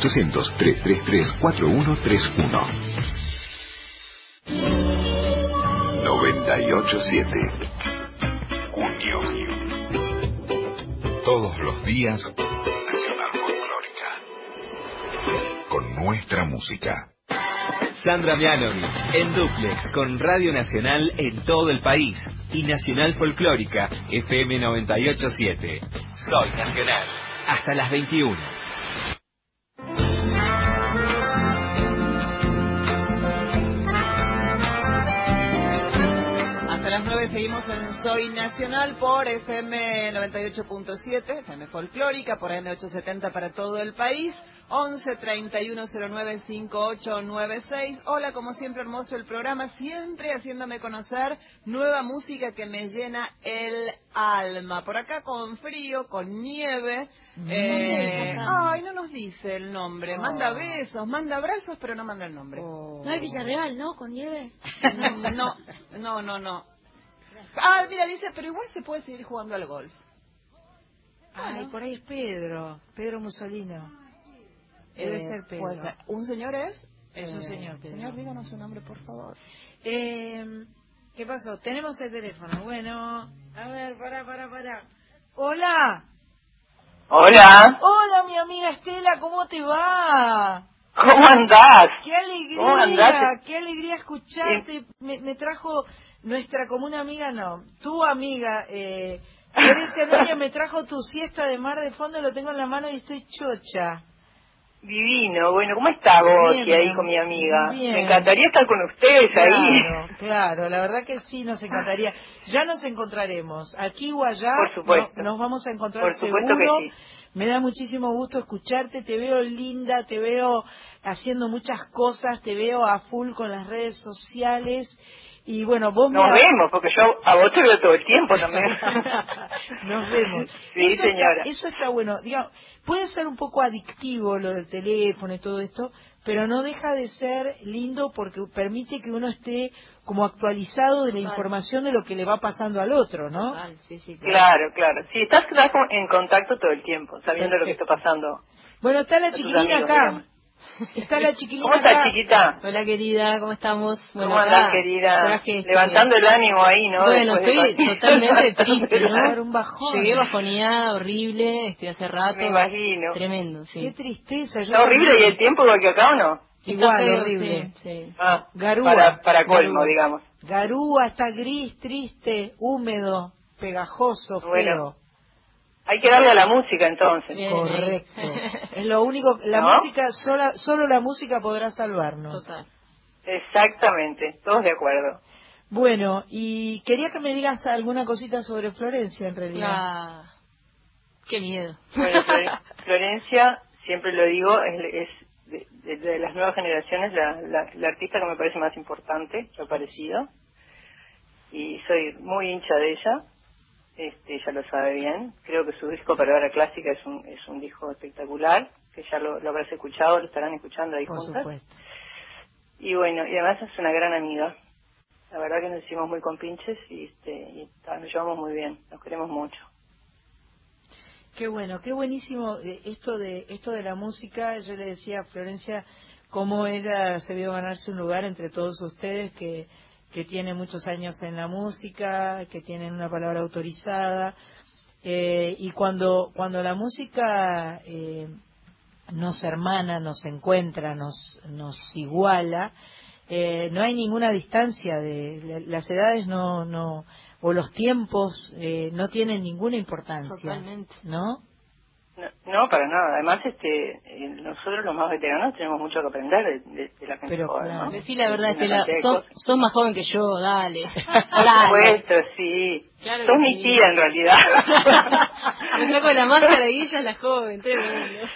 0800-333-4131. 987 Junio. Todos los días Nacional Folclórica. Con nuestra música. Sandra Mianovich en Duplex con Radio Nacional en todo el país y Nacional Folclórica FM 987. Soy Nacional. Hasta las 21. Seguimos en Soy Nacional por FM 98.7, FM Folclórica, por M870 para todo el país, 11 31 09 5896. Hola, como siempre, hermoso el programa, siempre haciéndome conocer nueva música que me llena el alma. Por acá con frío, con nieve. Eh, ay, no nos dice el nombre. Manda besos, manda abrazos, pero no manda el nombre. No hay Villarreal, ¿no? Con nieve. (laughs) No, no, no, no. Ah, mira, dice, pero igual se puede seguir jugando al golf. Ay, por ahí es Pedro, Pedro Mussolino. Debe Eh, ser Pedro. puede ser. ¿Un señor es? Es un Eh, señor, Pedro. Señor, díganos su nombre, por favor. Eh, ¿Qué pasó? Tenemos el teléfono. Bueno, a ver, para, para, para. Hola. Hola. Hola, mi amiga Estela, ¿cómo te va? ¿Cómo andás? Qué alegría, ¿Cómo andás? qué alegría escucharte. Me, me trajo nuestra común amiga, no, tu amiga, eh, Núñez (laughs) me trajo tu siesta de mar de fondo, lo tengo en la mano y estoy chocha. Divino. Bueno, ¿cómo estás vos Bien, ahí con mi amiga? Bien. Me encantaría estar con ustedes ahí. Claro, (laughs) claro, la verdad que sí, nos encantaría. Ya nos encontraremos, aquí o allá, Por supuesto. no- nos vamos a encontrar Por supuesto seguro. que sí. Me da muchísimo gusto escucharte, te veo linda, te veo haciendo muchas cosas, te veo a full con las redes sociales y bueno, vos Nos me... vemos, porque yo a vos te veo todo el tiempo también. (laughs) Nos vemos. (laughs) Sí, eso señora. Está, eso está bueno. Digamos, puede ser un poco adictivo lo del teléfono y todo esto, pero no deja de ser lindo porque permite que uno esté como actualizado de la información de lo que le va pasando al otro, ¿no? Claro, claro. Sí, estás, en contacto todo el tiempo, sabiendo lo que está pasando. Bueno, está la chiquilina amigos, acá. digamos. Está la ¿Cómo estás, chiquita? Hola querida, ¿cómo estamos? ¿Cómo andás, querida? traje este- Levantando el ánimo ahí, ¿no? Bueno, Después de estoy pasar- totalmente (laughs) triste, ¿no? un bajón. Llegué bajoneada, horrible, este, hace rato. Me imagino. Tremendo, sí. Qué tristeza. yo ¿Está horrible y el tiempo igual que acá o no? Igual, feo, horrible. sí, sí. Ah, Garúa. Para, para colmo, Garúa. digamos. Garúa está gris, triste, húmedo, pegajoso, feo. Bueno, Hay que darle a la música entonces. Correcto. Es lo único, la ¿No? música, sola, solo la música podrá salvarnos. Exactamente, todos de acuerdo. Bueno, y quería que me digas alguna cosita sobre Florencia en realidad. Ah, qué miedo. Bueno, (laughs) Flore- Florencia, siempre lo digo, es, es de, de- de las nuevas generaciones la, la- la artista que me parece más importante, que ha aparecido. Y soy muy hincha de ella, este, ella lo sabe bien. Creo que su disco para hora clásica es un, es un disco espectacular, que ya lo, lo habrás escuchado, lo estarán escuchando ahí Por juntas. supuesto. Y bueno, y además es una gran amiga. La verdad que nos hicimos muy compinches y, este, y nos llevamos muy bien, nos queremos mucho. Qué bueno, qué buenísimo eh, esto de esto de la música. Yo le decía a Florencia cómo ella se vio ganarse un lugar entre todos ustedes que que tiene muchos años en la música, que tienen una palabra autorizada eh, y cuando cuando la música eh, nos hermana, nos encuentra, nos nos iguala, eh, no hay ninguna distancia de la- las edades no no o los tiempos eh, no tienen ninguna importancia, Totalmente. ¿no? No, no, para nada. Además, este, eh, nosotros los más veteranos tenemos mucho que aprender de, de- de la gente Pero joven. ¿no? Decí la verdad, Estela, sos, sos más joven que yo, dale. (laughs) Por supuesto, sí. Claro Sos mi tía, en realidad. (laughs) Me saco la máscara y ella es la joven, tremendo.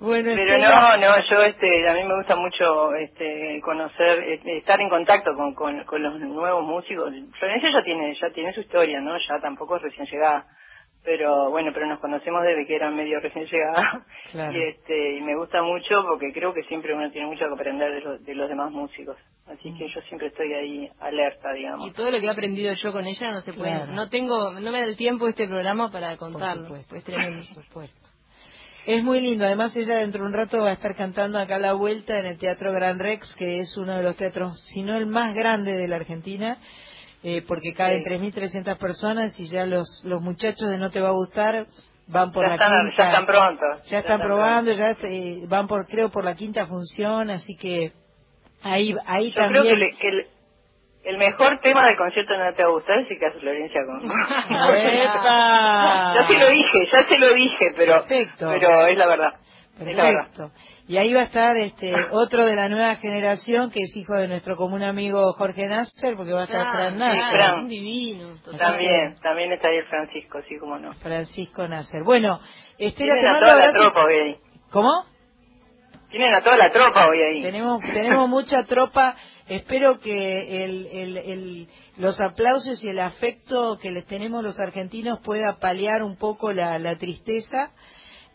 Bueno, Pero Estela, no, no, yo este, a mí me gusta mucho este, conocer, este, estar en contacto con, con, con los nuevos músicos. Florencia ya tiene, ya tiene su historia, ¿no? Ya tampoco es recién llegada. Pero bueno, pero nos conocemos desde que era medio recién llegada. (laughs) Claro. Y este, y me gusta mucho porque creo que siempre uno tiene mucho que aprender de, los de los demás músicos. Así que yo siempre estoy ahí alerta, digamos. Y todo lo que he aprendido yo con ella no se puede, Claro. no tengo, no me da el tiempo este programa para contarlo. supuesto. Es tremendo. Por supuesto. Es muy lindo, además ella dentro de un rato va a estar cantando acá a la vuelta en el Teatro Gran Rex, que es uno de los teatros, si no el más grande de la Argentina, eh, porque caben Sí. 3.300 personas y ya los, los muchachos de No Te Va a Gustar van por Ya la están, quinta. ya están pronto. Ya están probando, ya eh, van por, creo, por la quinta función, así que ahí, ahí Yo también. creo que, le- que el, el mejor tema del concierto no te va a gustar es el que hace Florencia con... (laughs) Ya se lo dije, ya se lo dije, pero, Perfecto. pero es la verdad. Perfecto. Y ahí va a estar este otro de la nueva generación que es hijo de nuestro común amigo Jorge Nasser, porque va a estar Ah, Fran claro, Nasser. un divino. total. También, también está ahí el Francisco, sí, como no. Francisco Nasser. Bueno, Estela, te Tienen a mando toda la abrazos. tropa hoy ahí. ¿Cómo? Tienen a toda la tropa hoy ahí. Tenemos, tenemos mucha tropa. Espero que el, el, el- los aplausos y el afecto que les tenemos los argentinos pueda paliar un poco la, la tristeza.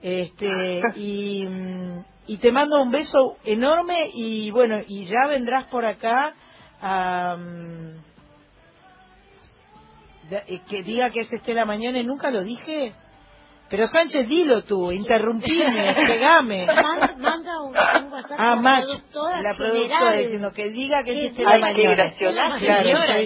Este, (laughs) y, y te mando un beso enorme y bueno, y ya vendrás por acá a, eh, que diga que es Estela Mañana y nunca lo dije. Pero Sánchez, dilo tú, interrumpime, (laughs) pegame. Man- manda un, un WhatsApp Ah, a la Mach, productora la productora general. diciendo que diga que es Ay, qué Mañana. La señora,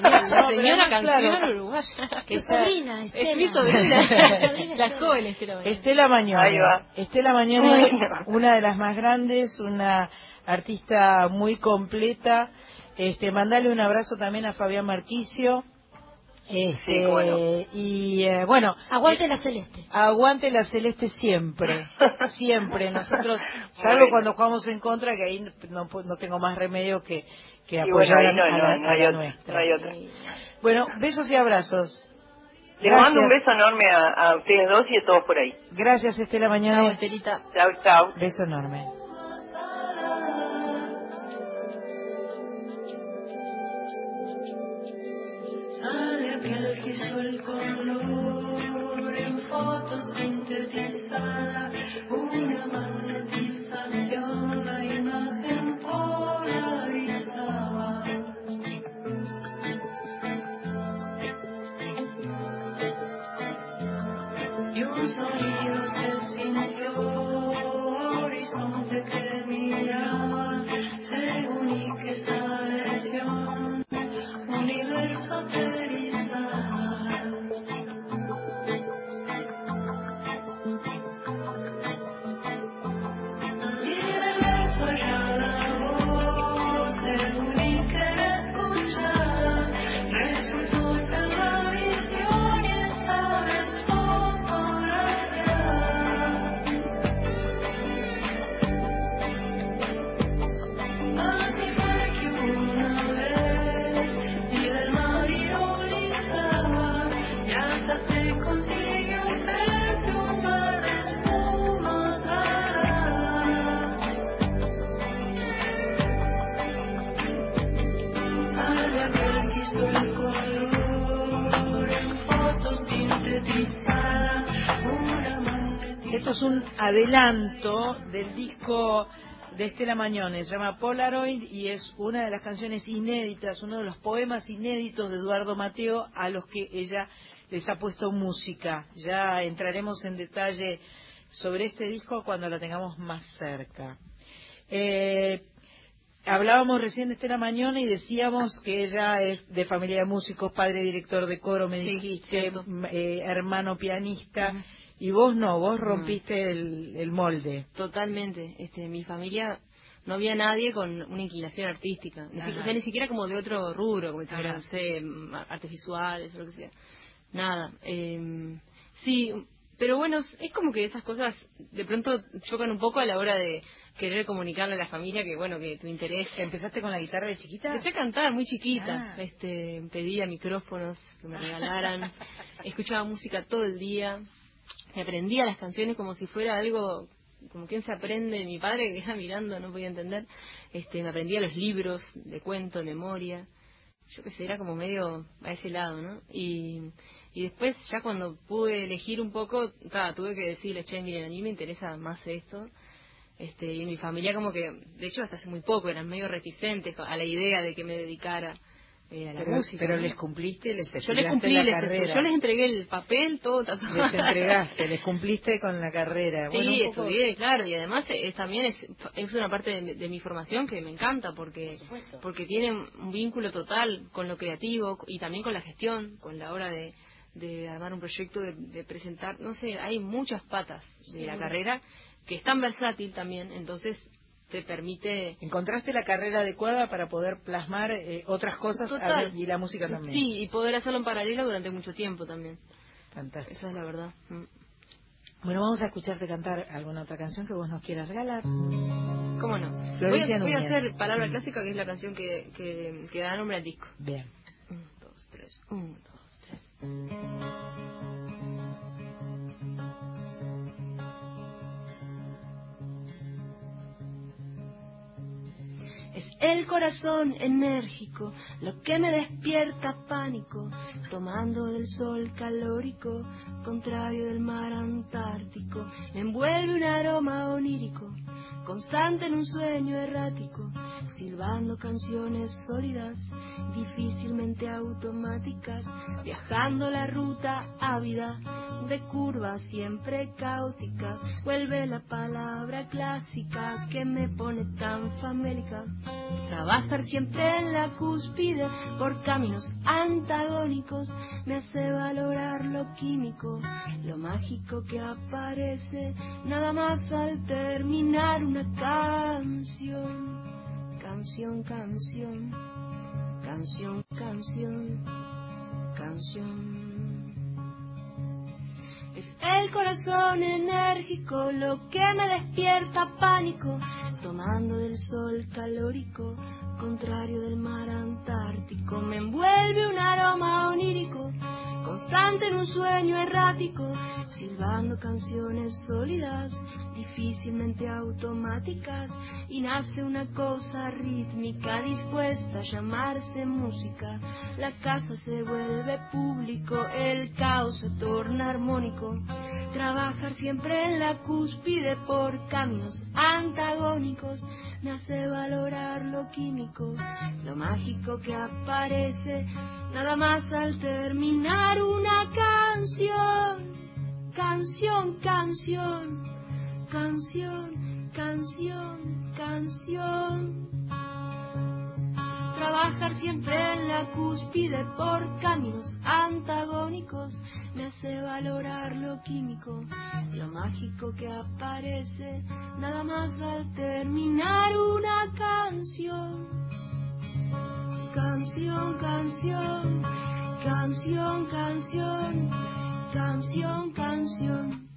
la señora (laughs) canción uruguaya. Sobrina, Estela. Es mi sobrina. (laughs) la joven Estela Mañana. Estela Mañana. Ahí va. Estela Mañana, una de las más grandes, una artista muy completa. Este, mandale un abrazo también a Fabián Marquicio. Este, Sí. Y eh, bueno, Aguante la celeste. aguante la celeste siempre, (laughs) siempre. Nosotros, salvo Bueno. cuando jugamos en contra, que ahí no, no tengo más remedio que, que apoyar bueno, a, ahí no, a la, no, no a hay la otra, nuestra. no hay otra. Bueno, besos y abrazos. Les Gracias. mando un beso enorme a, a ustedes dos y a todos por ahí. Gracias, Estela Mañana. Chao, Estelita. Chao, chao. Beso enorme. Sale aquel que hizo el color en fotos sintetizada, una magnetización, la imagen polarizada. Y un sonido se sintió, horizonte que miraba, según y que esa versión universo aterrizar. Es un adelanto del disco de Estela Mañones, se llama Polaroid y es una de las canciones inéditas, uno de los poemas inéditos de Eduardo Mateo a los que ella les ha puesto música. Ya entraremos en detalle sobre este disco cuando la tengamos más cerca. Eh, Hablábamos recién de Estela Mañona y decíamos que ella es de familia de músicos, padre director de coro, me Sí, dijiste, eh, hermano pianista, y vos no, vos rompiste el, el molde. Totalmente. Este, mi familia no había nadie con una inclinación artística. Ni, si- Ajá. o sea, ni siquiera como de otro rubro, como no sé, mm, artes visuales o lo que sea. Nada. Eh, sí, pero bueno, es como que esas cosas de pronto chocan un poco a la hora de querer comunicarle a la familia que, bueno, que tu interés... ¿Empezaste con la guitarra de chiquita? Empecé a cantar muy chiquita. Ah. Este, pedía micrófonos que me regalaran. (laughs) Escuchaba música todo el día. Me aprendía las canciones como si fuera algo como quien se aprende. Mi padre que estaba mirando no podía entender. Este, me aprendía los libros de cuento, de memoria. Yo qué sé, era como medio a ese lado, ¿no? Y, y después ya cuando pude elegir un poco, tuve que decirle, che, miren, a mí me interesa más esto. Este, y mi familia como que, de hecho hasta hace muy poco, eran medio reticentes a la idea de que me dedicara eh, a la Pero, música. pero ¿no? les cumpliste, les Yo les cumplí, la les, carrera. yo les entregué el papel, todo tatuado. Les (laughs) entregaste, les cumpliste con la carrera. Sí, Bueno, un poco- estudié, claro, y además es, también es, es una parte de, de mi formación que me encanta porque porque tiene un vínculo total con lo creativo y también con la gestión, con la hora de, de armar un proyecto, de, de presentar, no sé, hay muchas patas de la carrera que es tan versátil también, entonces te permite ¿Encontraste la carrera adecuada para poder plasmar eh, otras cosas Total. ver, y la música también? Sí, y poder hacerlo en paralelo durante mucho tiempo también. Fantástico. Esa es la verdad. Mm. Bueno, vamos a escucharte cantar alguna otra canción que vos nos quieras regalar. ¿Cómo no? Voy a, voy a hacer Palabra Clásica, que es la canción que, que, que da nombre al disco. Bien. Un, dos, tres. Un, dos, tres. El corazón enérgico lo que me despierta pánico, tomando del sol calórico, contrario del mar antártico. Me envuelve un aroma onírico, constante en un sueño errático, silbando canciones sólidas, difícilmente automáticas, viajando la ruta ávida de curvas siempre caóticas. Vuelve la palabra clásica que me pone tan famélica. Trabajar siempre en la cúspide por caminos antagónicos me hace valorar lo químico, lo mágico que aparece nada más al terminar una canción. Canción, canción, canción, canción, canción. Es el corazón enérgico lo que me despierta pánico, tomando del sol calórico, contrario del mar antártico. Me envuelve un aroma onírico, constante en un sueño errático, silbando canciones sólidas, difícilmente automáticas, y nace una cosa rítmica dispuesta a llamarse música. La casa se vuelve público, el caos se torna armónico. Trabajar siempre en la cúspide por caminos antagónicos me hace valorar lo químico, lo mágico que aparece nada más al terminar una canción. Canción, canción, canción, canción, canción. Trabajar siempre en la cúspide por caminos antagónicos me hace valorar lo químico, lo mágico que aparece nada más al terminar una canción. Canción, canción, canción, canción, canción, canción.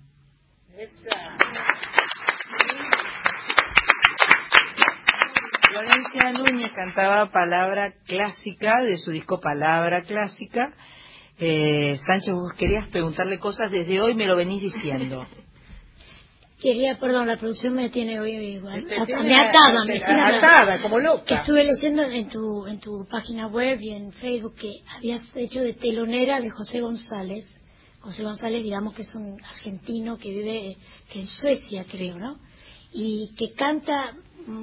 Florencia Núñez cantaba Palabra Clásica de su disco Palabra Clásica. Eh, Sánchez, vos querías preguntarle cosas desde hoy, me lo venís diciendo. (laughs) Quería, perdón, la producción me tiene hoy igual. Te tiene me atada, a- me te- atada, como loca. Que estuve leyendo en tu, en tu página web y en Facebook que habías hecho de telonera de José González. José González, digamos que es un argentino que vive que en Suecia, creo, ¿no? Y que canta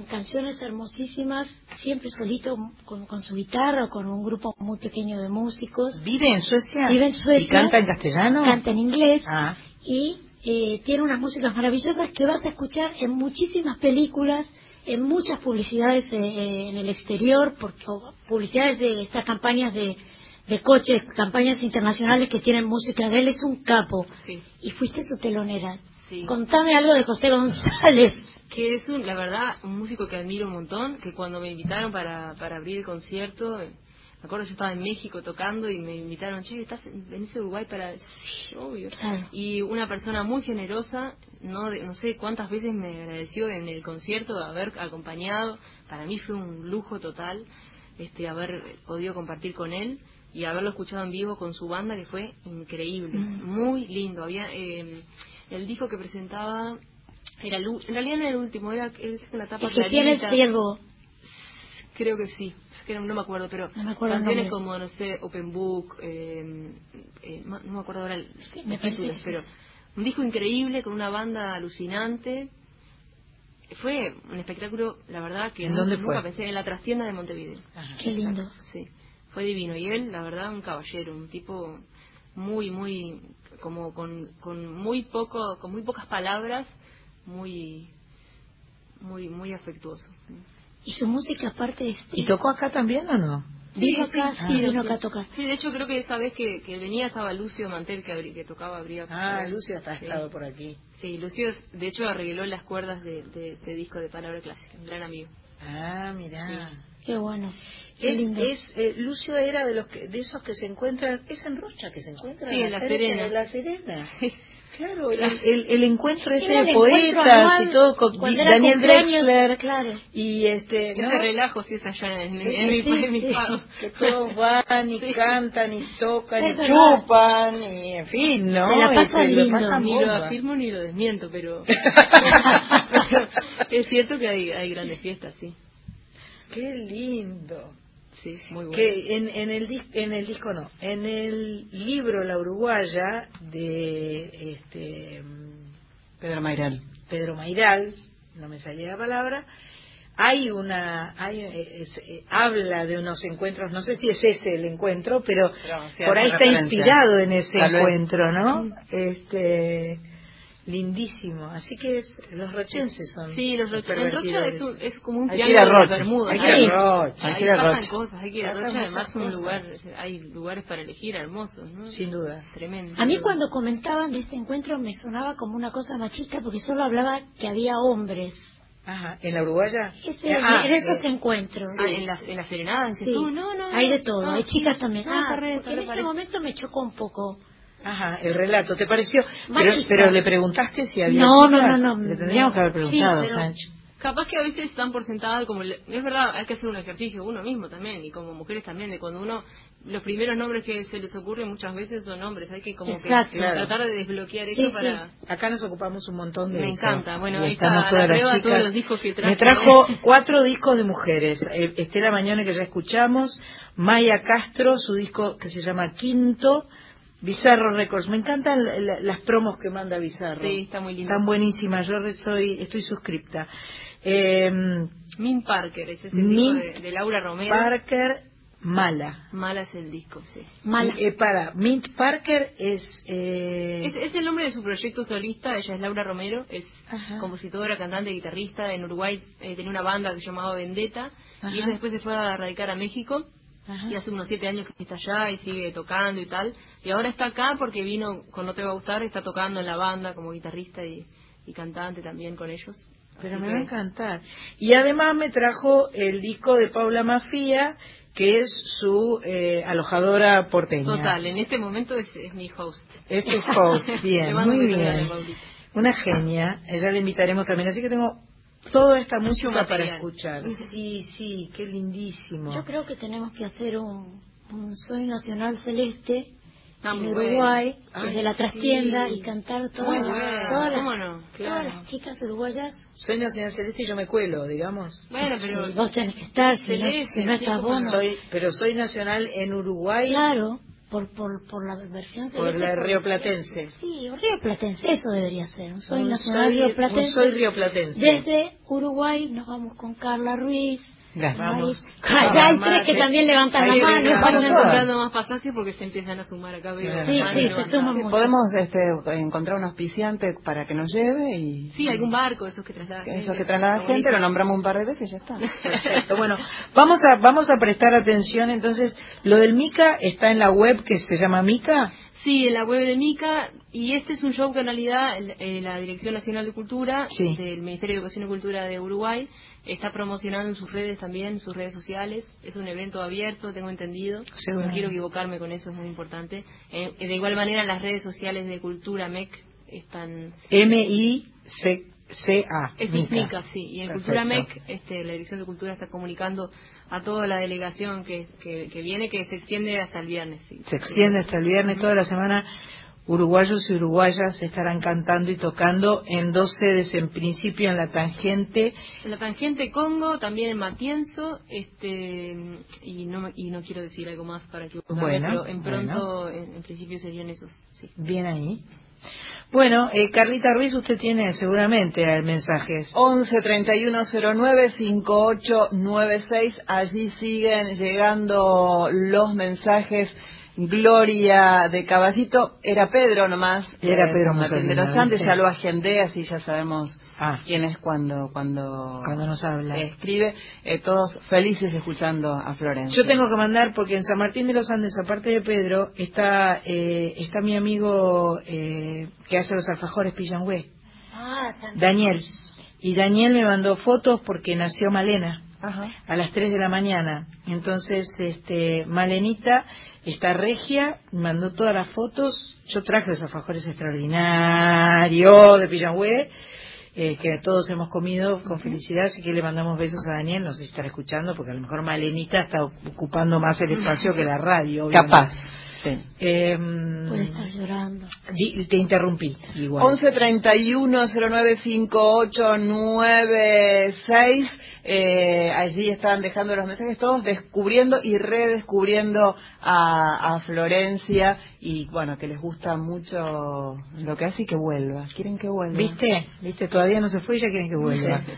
canciones hermosísimas, siempre solito con, con su guitarra o con un grupo muy pequeño de músicos. ¿Vive en Suecia? Vive en Suecia. ¿Y canta en castellano? Canta en inglés. Ah. Y eh, tiene unas músicas maravillosas que vas a escuchar en muchísimas películas, en muchas publicidades eh, eh, en el exterior, porque, publicidades de estas campañas de, de coches, campañas internacionales que tienen música de él. Es un capo. Sí. Y fuiste su telonera. Sí. Contame algo de José González. que es un, la verdad un músico que admiro un montón que cuando me invitaron para, para abrir el concierto eh, me acuerdo yo estaba en México tocando y me invitaron che estás en- venís a Uruguay para sí obvio Claro. y una persona muy generosa no de- no sé cuántas veces me agradeció en el concierto de haber acompañado para mí fue un lujo total este haber podido compartir con él y haberlo escuchado en vivo con su banda que fue increíble Mm. muy lindo había eh, el disco que presentaba era el en realidad no era el último era es una tapa El que tiene el clarita. ciervo. creo que sí es que no, no me acuerdo pero No me acuerdo el canciones como no sé Open Book eh, eh, ma- no me acuerdo ahora el, me los parece títulos, sí. pero un disco increíble con una banda alucinante fue un espectáculo la verdad que ¿En dónde nunca fue? pensé en la trastienda de Montevideo Qué lindo. sí fue divino y él la verdad un caballero un tipo muy muy como con, con muy poco con muy pocas palabras muy muy muy afectuoso Y su música aparte es... ¿Y tocó acá también o no? Vino acá, sí, vino sí. acá a tocar. Sí, de hecho creo que esa vez que, que venía estaba Lucio Mantel que, abrí- que tocaba abría. Ah, Lucio ha Sí. estado por aquí. Sí, Lucio de hecho arregló las cuerdas de, de, de disco de palabra clásica, un gran amigo. Ah, mirá. Qué bueno. Qué Es, lindo. es, eh, Lucio era de los que, de esos que se encuentran, es en Rocha que se encuentran Sí, en La Serena, Serena. en La Serena. (laughs) Claro, el, el, el encuentro ese de poetas y todo con Daniel Drexler claro. y este Es ¿no? relajo si es allá en, en, Sí, en mi, sí, en mi sí. que todos van y (laughs) cantan y tocan Es y verdad. chupan y en fin, ¿no? La lo lindo. pasan Ni lo afirmo ni lo desmiento, pero, (laughs) (laughs) pero es cierto que hay, hay grandes fiestas, sí. Qué lindo. Sí, muy bueno. Que en, en, el en el disco no, en el libro La Uruguaya de este Pedro Mairal. Pedro Mairal, no me salía la palabra, hay una, hay, eh, es- eh, habla de unos encuentros, no sé si es ese el encuentro, pero, por ahí está referencia. inspirado en ese encuentro, ¿no? Este, lindísimo. Así que es, los rochenses son. Sí, los Rocha. En Rocha es, un- es como un triángulo de Rocha. Bermuda. Hay que ir a Rocha. Hay que ir a Rocha. cosas, hay que ir a Rocha. Además, un cosas. lugar, hay lugares para elegir hermosos, ¿no? Sin duda. Tremendo. A mí cuando comentaban de este encuentro me sonaba como una cosa machista porque solo hablaba que había hombres. Ajá, ¿en la Uruguaya? Ese- Ah, en esos eh, encuentros. Ah, en las en las serenadas, en Sí. No, no, Hay no. de todo, Ah, hay chicas también. No, Ah, re- porque en ese momento me chocó un poco. Ajá, el relato, ¿te pareció? Pero, le preguntaste si había No, no, chicas? no, no, Le tendríamos que haber Sí, preguntado, pero- Sánchez. Capaz que a veces están por sentada como... le- Es verdad, hay que hacer un ejercicio uno mismo también, y como mujeres también, de cuando uno... Los primeros nombres que se les ocurren muchas veces son hombres, hay que como que tratar de desbloquear Sí, eso para... sí. Acá nos ocupamos un montón de Me eso. encanta. Bueno, ahí está todas la las prueba, chicas. todos los discos que traje. Me trajo cuatro discos de mujeres. Eh, Estela Mañone, que ya escuchamos, Maya Castro, su disco que se llama Quinto, Bizarro Records. Me encantan la- la- las promos que manda Bizarro. Sí, está muy lindo. Están buenísimas. Yo estoy, estoy suscripta. Eh, Min Parker, ese es el Min disco de, de Laura Romero. Parker, Mala. Mala es el disco, sí. Eh, para, Mint Parker es... eh, Es, es el nombre de su proyecto solista, ella es Laura Romero, es compositora, cantante, guitarrista. En Uruguay eh, tenía una banda que se llamaba Vendetta Ajá. y ella después se fue a radicar a México Ajá. y hace unos siete años que está allá y sigue tocando y tal. Y ahora está acá porque vino con No Te Va a Gustar, está tocando en la banda como guitarrista y, y cantante también con ellos. Pero Así me va a encantar. Y además me trajo el disco de Paula Mafía, que es su eh, alojadora porteña. Total, en este momento es, es mi host. Es tu host, (laughs) bien, muy bien. Una genia, ella la invitaremos también, así que tengo toda esta música para material. escuchar. Sí, sí, qué lindísimo. Yo creo que tenemos que hacer un, un Soy Nacional Celeste Ah, en Uruguay, bueno. desde Ay, la trastienda sí. y cantar todas, las- bueno. todas, las, ¿Cómo no? todas Claro. las chicas uruguayas. Sueño señor Celeste y yo me cuelo, digamos. Bueno, pero Sí, vos tenés que estar, si no, Celeste, si no estás vos. Soy- pero soy nacional en Uruguay Claro, por, por, por la versión por la rioplatense. Sí, rioplatense, eso debería ser. Un Soy Un Nacional soy- Rioplatense. un soy rioplatense. Desde Uruguay nos vamos con Carla Ruiz. Gracias. Vamos. Ah, ya hay tres que también levantan la mano. Vayan Vamos comprando más pasajes porque se empiezan a sumar acá. Sí, sí, se suman mucho. Podemos este, encontrar un auspiciante para que nos lleve y Sí, algún barco, esos que trasladan eso gente. que traslada Está gente, lo nombramos un par de veces y ya está. (laughs) Perfecto. Bueno, vamos a vamos a prestar atención entonces. Lo del Mica está en la web que se llama Mica. Sí, en la web de Mica, y este es un show que en realidad el- eh, la Dirección Nacional de Cultura Sí. del Ministerio de Educación y Cultura de Uruguay está promocionando en sus redes también, en sus redes sociales. Es un evento abierto, tengo entendido. No quiero equivocarme con eso, es muy importante. Eh, de igual manera, las redes sociales de Cultura MEC están... M I C C A. Es Mica, sí. Y en Perfecto. Cultura MEC, este, la Dirección de Cultura está comunicando a toda la delegación que, que, que viene, que se extiende hasta el viernes. sí. Se extiende hasta el viernes toda la semana. Uruguayos y uruguayas estarán cantando y tocando en dos sedes, en principio en la tangente. En la tangente Congo, también en Matienzo, este, y no, y no quiero decir algo más para que Bueno, pero en pronto, en, en principio serían esos, sí. Bien ahí. Bueno, eh, Carlita Ruiz, usted tiene seguramente mensajes. 11 3109 5896 allí siguen llegando los mensajes Gloria de Caballito era Pedro nomás Era eh, Pedro San Martín de los Andes ya lo agendé así ya sabemos Ah. quién es cuando cuando Cuando nos habla. escribe Eh, todos felices escuchando a Florencia Yo tengo que mandar porque en San Martín de los Andes, aparte de Pedro, está eh, está mi amigo eh, que hace los alfajores Pillangüe, Ah. Daniel. Y Daniel me mandó fotos porque nació Malena. A las 3 de la mañana. Entonces, este, Malenita está regia, mandó todas las fotos. Yo traje los alfajores extraordinarios de Pillangüe, eh, que todos hemos comido con felicidad, así que le mandamos besos a Daniel, no sé si estará escuchando, porque a lo mejor Malenita está ocupando más el espacio que la radio. obviamente. Capaz. Sí. Eh, Puede estar llorando. te interrumpí, igual. 11 31 09 58 96 eh, allí están dejando los mensajes todos descubriendo y redescubriendo a, a Florencia y bueno que les gusta mucho lo que hace y que vuelva quieren que vuelva ¿Viste? ¿Viste? Todavía no se fue y ya quieren que vuelva. (laughs)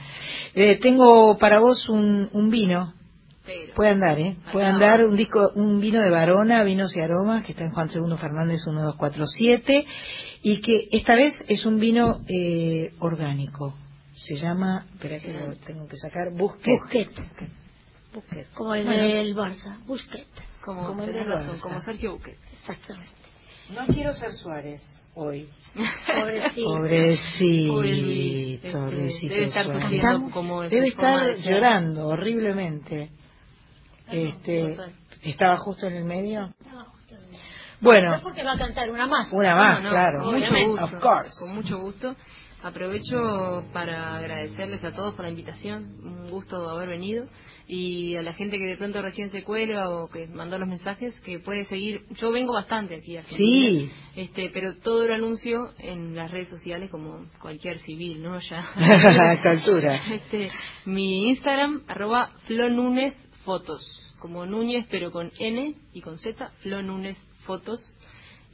Eh, tengo para vos un, un vino. Puede andar, ¿eh? Puede andar un disco, un vino de Varona, Vinos y Aromas, que está en Juan Segundo Fernández 1247, y que esta vez es un vino eh, orgánico. Se llama, espera que lo tengo que sacar, Busquet. Busquet. Busquet. Como el Bueno. del Barça. Busquet. Como, Como el tenés de razón, Barça. como Sergio Buquet. Exactamente. No quiero ser Suárez hoy. Pobrecito. Pobrecito, este, pobrecito debe estar Suárez. sufriendo como de Debe estar de llorando horriblemente. Este, estaba justo en el medio. Bueno, porque va a cantar una más. Una más, No, no, claro. mucho gusto, Of course. Con mucho gusto. Aprovecho para agradecerles a todos por la invitación. Un gusto haber venido. Y a la gente que de pronto recién se cuelga o que mandó los mensajes, que puede seguir. Yo vengo bastante aquí a Sí. Este, pero todo lo anuncio en las redes sociales como cualquier civil, ¿no? Ya. (laughs) A esta altura. Este, mi Instagram, arroba Fotos, como Núñez pero con N y con Z, Flonunes Fotos.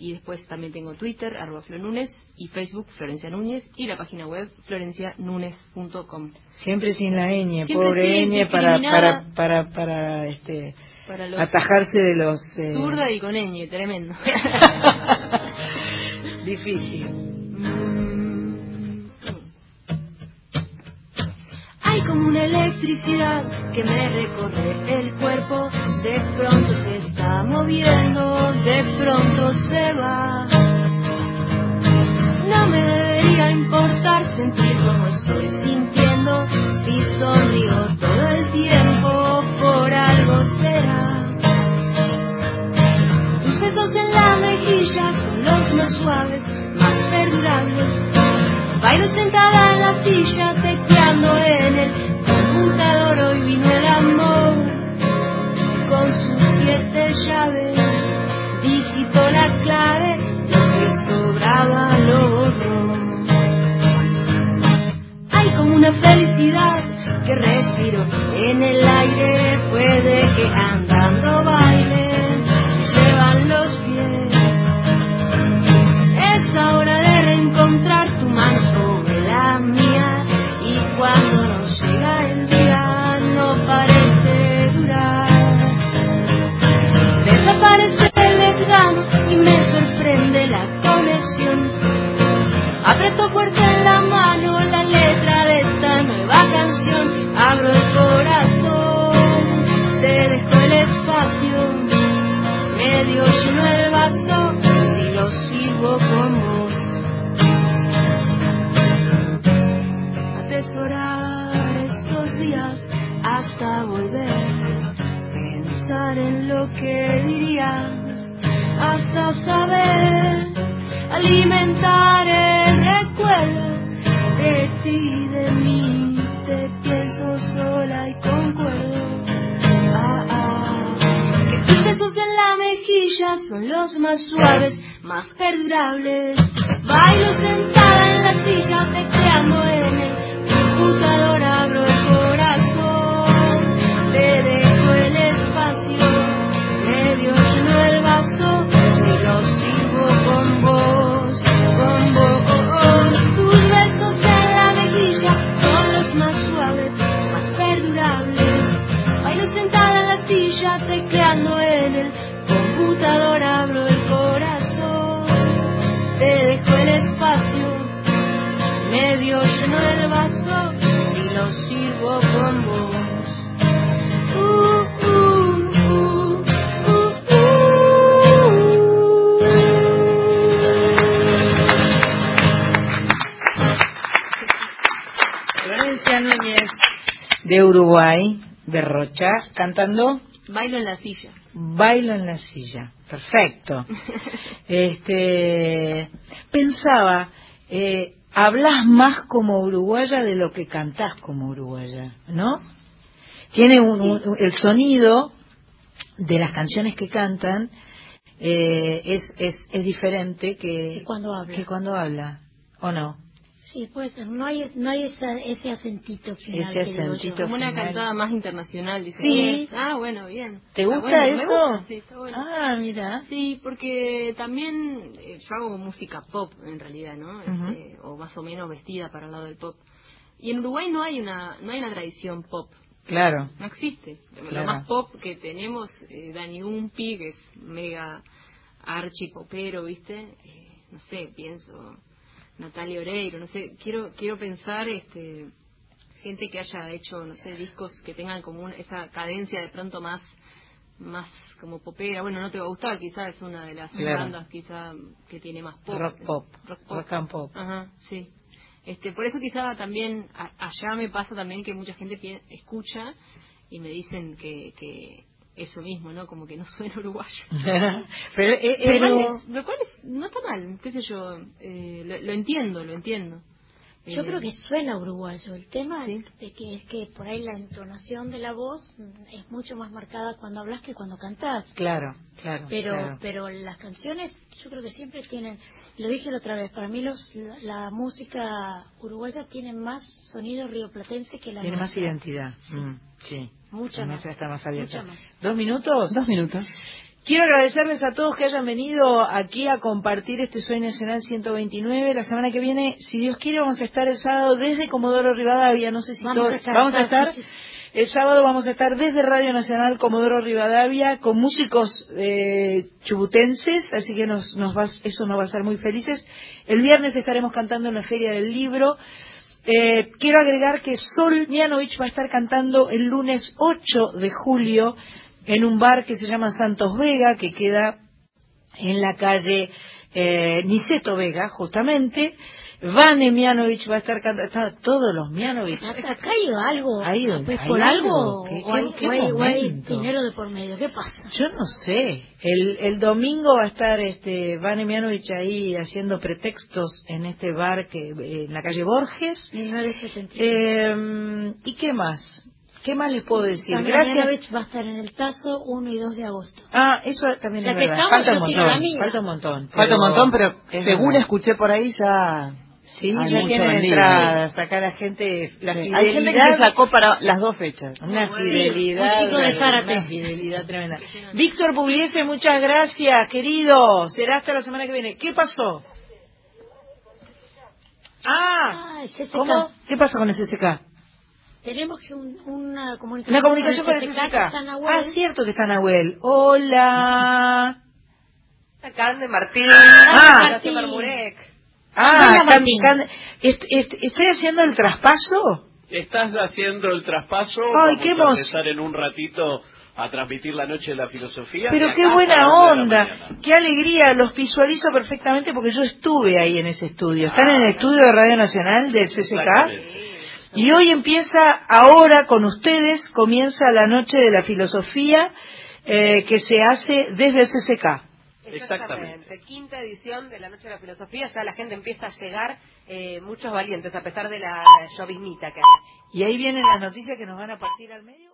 Y después también tengo Twitter, arroba Flonunes, y Facebook, Florencia Núñez, y la página web, florencianunes.com. Siempre sin la ñ, Siempre pobre ñ para, para, para, para, este, Para los atajarse de los... eh, Zurda y con ñ, tremendo. (laughs) Difícil. Electricidad que me recorre el cuerpo, de pronto se está moviendo, de pronto se va. No me debería importar sentir como estoy sintiendo, si sonrío todo el tiempo, por algo será. Tus besos en la mejilla son los más suaves, más perdurables. Bailo sentada en la silla, tecleando en el llaves. Digitó la clave, lo que sobraba lo borró. Hay como una felicidad que respiro en el aire. Puede que andando baile, medio lleno el vaso si lo sirvo con vos. Atesorar estos días hasta volver, pensar en lo que dirías, hasta saber alimentar el recuerdo de ti de mí. La mejilla son los más suaves, más perdurables. Bailo sentada en la silla, tecleando en el computador, abro el corazón, te dejo el espacio, medio lleno el vaso, si lo sirvo con vos, lleno el vaso, si lo sirvo con vos. Uh, uh, uh, uh, Florencia Núñez de Uruguay, de Rocha cantando Bailo en la silla. Bailo en la silla. Perfecto. (laughs) este, pensaba, eh, hablas más como uruguaya de lo que cantás como uruguaya, ¿no? Tiene un, un- el sonido de las canciones que cantan eh, es, es, es diferente que, cuando habla. que cuando habla, ¿o no? Sí, puede ser. No hay, no hay esa, ese acentito final. Ese que acentito Como una cantada más internacional, dice. Sí. Ah, bueno, bien. ¿Te gusta bueno, eso? gusta, sí, está bueno. Ah, mira. Sí, porque también eh, yo hago música pop en realidad, ¿no? Este, o más o menos vestida para el lado del pop. Y en Uruguay no hay una no hay una tradición pop. Claro. No existe. Claro. Lo más pop que tenemos, eh, Dani Umpi, que es mega archi popero, ¿viste? Eh, no sé, pienso Natalia Oreiro, no sé, quiero quiero pensar este gente que haya hecho, no sé, discos que tengan como un- esa cadencia de pronto más más como popera. Bueno, no te va a gustar, quizás es una de las Claro. bandas quizá que tiene más pop. Rock pop. Rock pop. Rock and pop. Ajá, sí. Este, por eso quizá también a- allá me pasa también que mucha gente escucha y me dicen que, que eso mismo, ¿no? Como que no suena uruguayo. (laughs) Pero, eh, Lo pero- cual es- lo cual es- no está mal, qué sé yo, eh, lo, lo entiendo, lo entiendo. Yo Eh, creo que suena uruguayo. El tema de que es que por ahí la entonación de la voz mm, es mucho más marcada cuando hablas que cuando cantás. Claro, claro. Pero claro. pero las canciones yo creo que siempre tienen, lo dije la otra vez, para mí los la, la música uruguaya tiene más sonido rioplatense que la Tiene más nuestra. identidad. Mm, sí. Mucha más. está más abierta. Mucha más. ¿Dos minutos? Dos minutos. Quiero agradecerles a todos que hayan venido aquí a compartir este Soy Nacional 129. La semana que viene, si Dios quiere, vamos a estar el sábado desde Comodoro Rivadavia. No sé si Vamos todos- a estar, vamos a estar. sí, sí, sí. El sábado vamos a estar desde Radio Nacional Comodoro Rivadavia con músicos eh, chubutenses, así que nos, nos va- eso nos va a hacer muy felices. El viernes estaremos cantando en la Feria del Libro. Eh, quiero agregar que Sol Mianovich va a estar cantando el lunes 8 de julio en un bar que se llama Santos Vega, que queda en la calle eh, Niceto Vega, justamente. Vane Mianovich va a estar cantando, está- todos los Mianovich. Acá, acá hay algo, Hay- pues, hay por algo. algo, ¿Qué- o hay, qué- o hay- o hay dinero de por medio. ¿Qué pasa? Yo no sé. El, el domingo va a estar este Vane Mianovich ahí haciendo pretextos en este bar que eh, en la calle Borges. 1975. Eh, ¿Y qué más? ¿Qué más les puedo decir? También Gracias. Mianovich va a estar en el Tazo 1 y 2 de agosto. Ah, eso también Ya es que verdad. estamos, falta, un montón, falta un montón. Falta un montón, pero es según verdad. escuché por ahí ya... Sí, hay ya tienen entradas, acá la gente, la Sí. Hay gente que se sacó para las dos fechas. Una Sí, fidelidad. un chico de Zárate. Una fidelidad tremenda. Víctor Pugliese, muchas gracias, querido. Será hasta la semana que viene. ¿Qué pasó? Ah, Ah. ¿cómo? ¿Qué pasa con el CCK? Tenemos que un- una comunicación, Una comunicación con el en Nahuel. Ah, cierto que está Nahuel. Hola. Acá de Martín. Ah, Martín Marmurek. Ah, Can- est- est- ¿estoy haciendo el traspaso? Estás haciendo el traspaso. Ay, Vamos qué a empezar en un ratito a transmitir la noche de la filosofía. Pero qué buena onda, qué alegría, los visualizo perfectamente porque yo estuve ahí en ese estudio. Están en el estudio de Radio Nacional del CCK y hoy empieza, ahora con ustedes, comienza la noche de la filosofía eh, que se hace desde el CCK. Exactamente. Quinta edición de la Noche de la Filosofía. Ya la gente empieza a llegar, eh, muchos valientes, a pesar de la lloviznita que hay. Y ahí vienen las noticias que nos van a partir al medio.